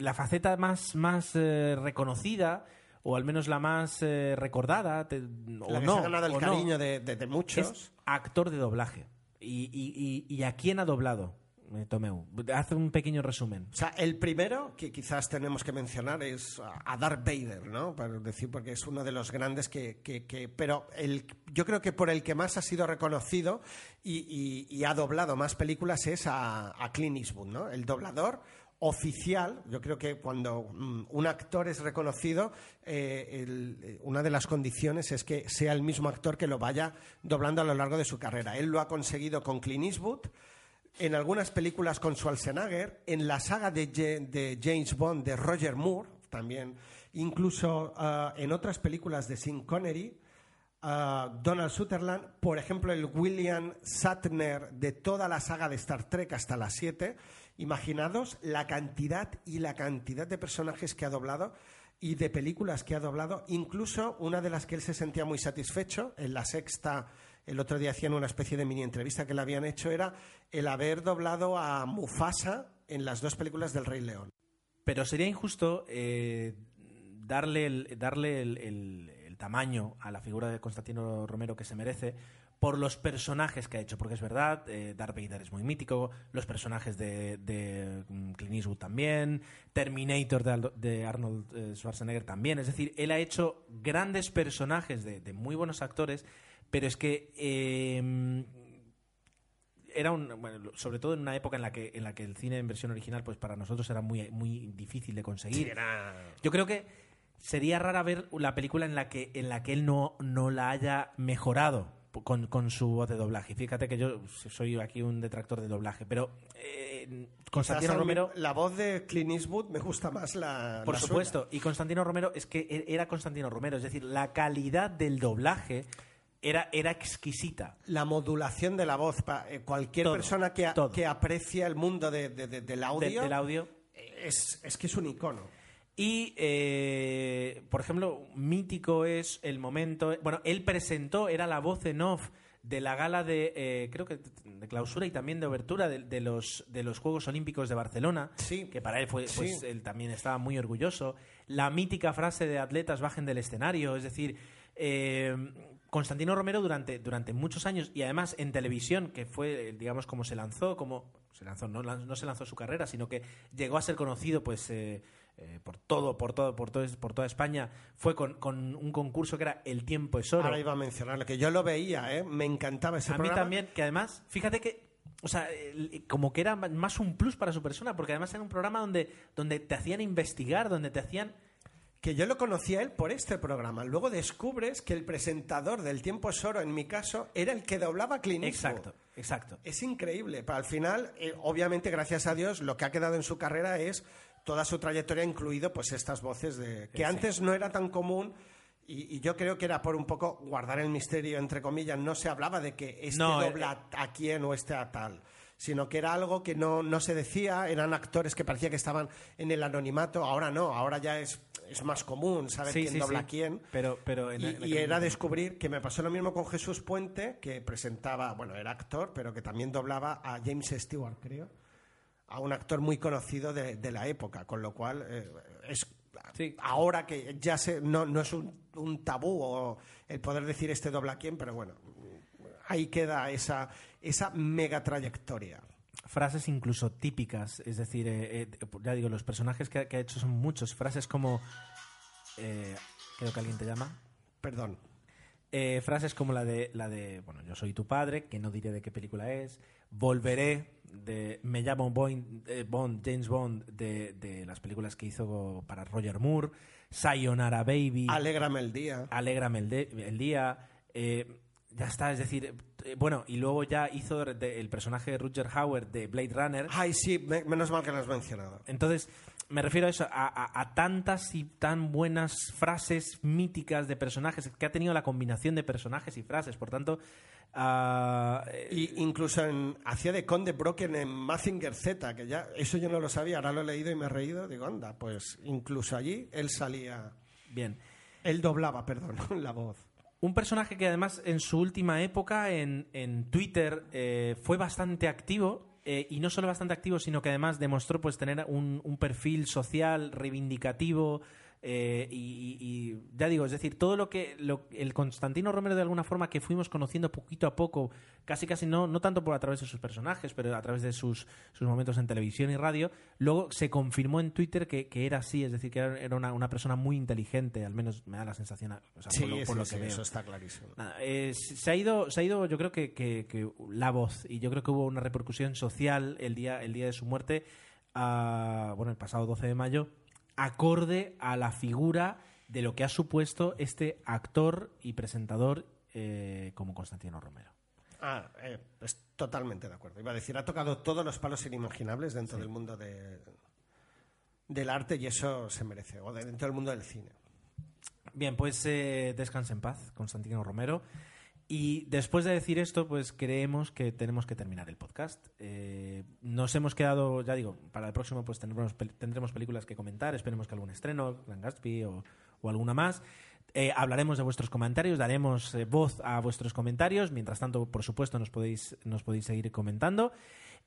la faceta más, más eh, reconocida, o al menos la más eh, recordada, te- o la que no, se ha ganado el no, cariño de, de- de muchos. es actor de doblaje. ¿Y, y, y- y a quién ha doblado? Eh, Tomeu, haz un pequeño resumen. O sea, el primero que quizás tenemos que mencionar es a Darth Vader, ¿no? Para decir, porque es uno de los grandes que... que- que- pero el, yo creo que por el que más ha sido reconocido y, y- y ha doblado más películas es a, a Clint Eastwood, ¿no? El doblador oficial, yo creo que cuando mm, un actor es reconocido, eh, eh, una de las condiciones es que sea el mismo actor que lo vaya doblando a lo largo de su carrera. Él lo ha conseguido con Clint Eastwood, en algunas películas con Schwarzenegger, en la saga de James Bond de Roger Moore, también, incluso ah, en otras películas de Sean Connery, ah, Donald Sutherland, por ejemplo, el William Shatner de toda la saga de Star Trek hasta las 7. Imaginados la cantidad y la cantidad de personajes que ha doblado y de películas que ha doblado, incluso una de las que él se sentía muy satisfecho, en la sexta, el otro día hacían una especie de mini entrevista que le habían hecho, era el haber doblado a Mufasa en las dos películas del Rey León. Pero sería injusto eh, darle, el, darle el tamaño a la figura de Constantino Romero que se merece por los personajes que ha hecho, porque es verdad, eh, Darth Vader es muy mítico, los personajes de, de mm, Clint Eastwood también, Terminator de, Aldo- de Arnold eh, Schwarzenegger también, es decir, él ha hecho grandes personajes de, de muy buenos actores, pero es que eh, era un bueno, sobre todo en una época en la que en la que el cine en versión original pues para nosotros era muy muy difícil de conseguir. Sí, era- Yo creo que sería rara ver la película en la que en la que él no no la haya mejorado con, con su voz de doblaje. Fíjate que yo soy aquí un detractor de doblaje, pero eh, Constantino Romero La voz de Clint Eastwood me gusta más la. por la suya. supuesto. Y Constantino Romero es que e- era Constantino Romero. Es decir, la calidad del doblaje era, era exquisita. La modulación de la voz. pa- eh, cualquier Todo, persona que, a- que aprecia el mundo de- de- de- del de- audio, del audio. Es, es que es un icono. Y, eh, por ejemplo, mítico es el momento. Bueno, él presentó, era la voz en off de la gala de, eh, creo que de clausura y también de obertura de, de los, de los Juegos Olímpicos de Barcelona. Sí. Que para él fue, Sí. pues él también estaba muy orgulloso. La mítica frase de atletas bajen del escenario, es decir, eh, Constantino Romero durante, durante muchos años y además en televisión, que fue, digamos, como se lanzó, como se lanzó, no, no se lanzó su carrera, sino que llegó a ser conocido, pues. eh, eh, por todo, por todo, por todo, por toda España, fue con, con un concurso que era El tiempo es oro. Ahora iba a mencionarlo, que yo lo veía, ¿eh? me encantaba ese A mí programa. también, que además, fíjate que, o sea, como que era más un plus para su persona, porque además era un programa donde, donde te hacían investigar, donde te hacían... Que yo lo conocía a él por este programa. Luego descubres que el presentador del Tiempo es Oro, en mi caso, era el que doblaba Clint. Exacto, exacto. Es increíble. Pero al final, eh, obviamente, gracias a Dios, lo que ha quedado en su carrera es toda su trayectoria, incluido pues estas voces de que Sí. antes no era tan común. Y, y yo creo que era por un poco guardar el misterio, entre comillas. No se hablaba de que este No, eh, dobla a quién o este a tal, sino que era algo que no, no se decía. Eran actores que parecía que estaban en el anonimato. Ahora no, ahora ya es, es más común saber Sí, quién sí, dobla sí. a quién. Pero, pero en- Y, en y era descubrir que me pasó lo mismo con Jesús Puente, que presentaba, bueno, era actor, pero que también doblaba a James Stewart, creo, a un actor muy conocido de, de la época, con lo cual eh, es Sí. ahora que ya se, no, no es un, un tabú o el poder decir este dobla a quién, pero bueno, ahí queda esa, esa mega trayectoria. frases incluso típicas, es decir, eh, eh, ya digo, los personajes que, ha- que ha hecho son muchos, frases como, eh, creo que alguien te llama, Perdón. Eh, frases como la de, la de, bueno, yo soy tu padre, que no diré de qué película es, volveré, de Me llamo Bond, eh, Bond James Bond, de, de las películas que hizo para Roger Moore, Sayonara Baby, Alégrame el día. Alégrame el, de- el día. eh, ya está, es decir, eh, bueno, y luego ya hizo de- el personaje de Roger Hauer de Blade Runner. Ay, sí, me- menos mal que lo has mencionado. Entonces, me refiero a eso, a, a- a tantas y tan buenas frases míticas de personajes, que ha tenido la combinación de personajes y frases. Por tanto, ah, eh, Y incluso en, hacía de Conde Broken en Mazinger Z, que ya eso yo no lo sabía, ahora lo he leído y me he reído. Digo, anda, pues incluso allí él salía, bien. él doblaba, perdón, la voz. Un personaje que además en su última época en, en Twitter eh, fue bastante activo eh, y no solo bastante activo, sino que además demostró pues tener un, un perfil social reivindicativo eh, y, ya digo, es decir, todo lo que lo- el Constantino Romero de alguna forma que fuimos conociendo poquito a poco, casi casi no, no tanto por a través de sus personajes, pero a través de sus, sus momentos en televisión y radio, luego se confirmó en Twitter que, que era así, es decir, que era una, una persona muy inteligente, al menos me da la sensación, o sea, por lo, por sí, lo que sí, veo. eso está clarísimo. Nada, eh, se ha ido, se ha ido, yo creo que, que- que la voz y yo creo que hubo una repercusión social el día, el día de su muerte, ah, bueno, el pasado 12 de mayo, acorde a la figura de lo que ha supuesto este actor y presentador eh, como Constantino Romero. Ah, eh, es totalmente de acuerdo. Iba a decir, ha tocado todos los palos inimaginables dentro del mundo de- del arte y eso se merece, o de- dentro del mundo del cine. Bien, pues eh, descanse en paz, Constantino Romero. Y después de decir esto, pues creemos que tenemos que terminar el podcast. Eh, nos hemos quedado, ya digo, para el próximo pues tendremos, tendremos películas que comentar, esperemos que algún estreno, Gran Gatsby o, o alguna más. Eh, hablaremos de vuestros comentarios, daremos eh, voz a vuestros comentarios. Mientras tanto, por supuesto, nos podéis, nos podéis seguir comentando.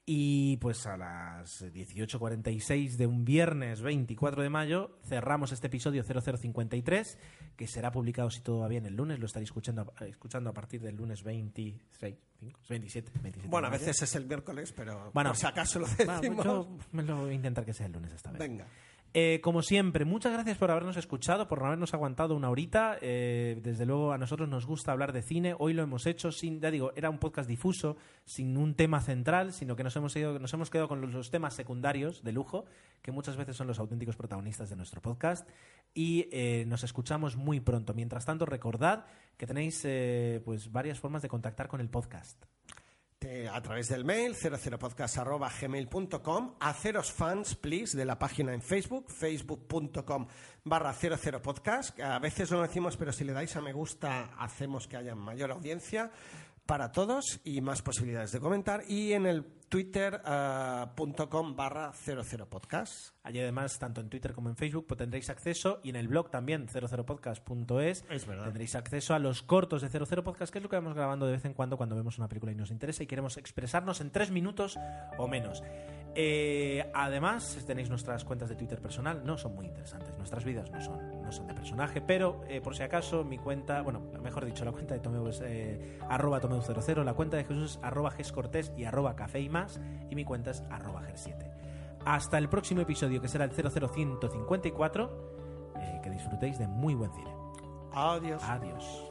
Y pues a las 18.46 de un viernes 24 de mayo cerramos este episodio 0053 que será publicado si todo va bien el lunes. Lo estaréis escuchando, escuchando a partir del lunes 26, 27, 27 Bueno, a veces es el miércoles, pero Bueno, por si acaso lo Bueno, decimos. yo me lo voy a intentar que sea el lunes esta vez. Venga. Eh, como siempre, muchas gracias por habernos escuchado, por habernos aguantado una horita. Eh, desde luego, a nosotros nos gusta hablar de cine. Hoy lo hemos hecho sin, ya digo, era un podcast difuso, sin un tema central, sino que nos hemos, ido- nos hemos quedado con los, temas secundarios de lujo, que muchas veces son los auténticos protagonistas de nuestro podcast. Y eh, nos escuchamos muy pronto. Mientras tanto, recordad que tenéis pues varias formas de contactar con el podcast. A través del mail 00podcast.gmail.com haceros fans please de la página en Facebook facebook.com barra 00podcast que a veces no lo decimos pero si le dais a me gusta hacemos que haya mayor audiencia para todos y más posibilidades de comentar y en el twitter.com barra 00podcast Allí además, tanto en Twitter como en Facebook, pues tendréis acceso y en el blog también, 00podcast.es, Es verdad. tendréis acceso a los cortos de 00 Podcast, que es lo que vamos grabando de vez en cuando cuando vemos una película y nos interesa y queremos expresarnos en tres minutos o menos. Eh, además, tenéis nuestras cuentas de Twitter personal, no son muy interesantes, nuestras vidas no son, no son de personaje, pero eh, por si acaso mi cuenta, bueno, mejor dicho, la cuenta de Tomeu es eh, arroba Tomeu00, la cuenta de Jesús es arroba Gescortés y arroba Café y más, y mi cuenta es arroba Ger7. Hasta el próximo episodio, que será el 00154. eh, que disfrutéis de muy buen cine. adiós Adiós.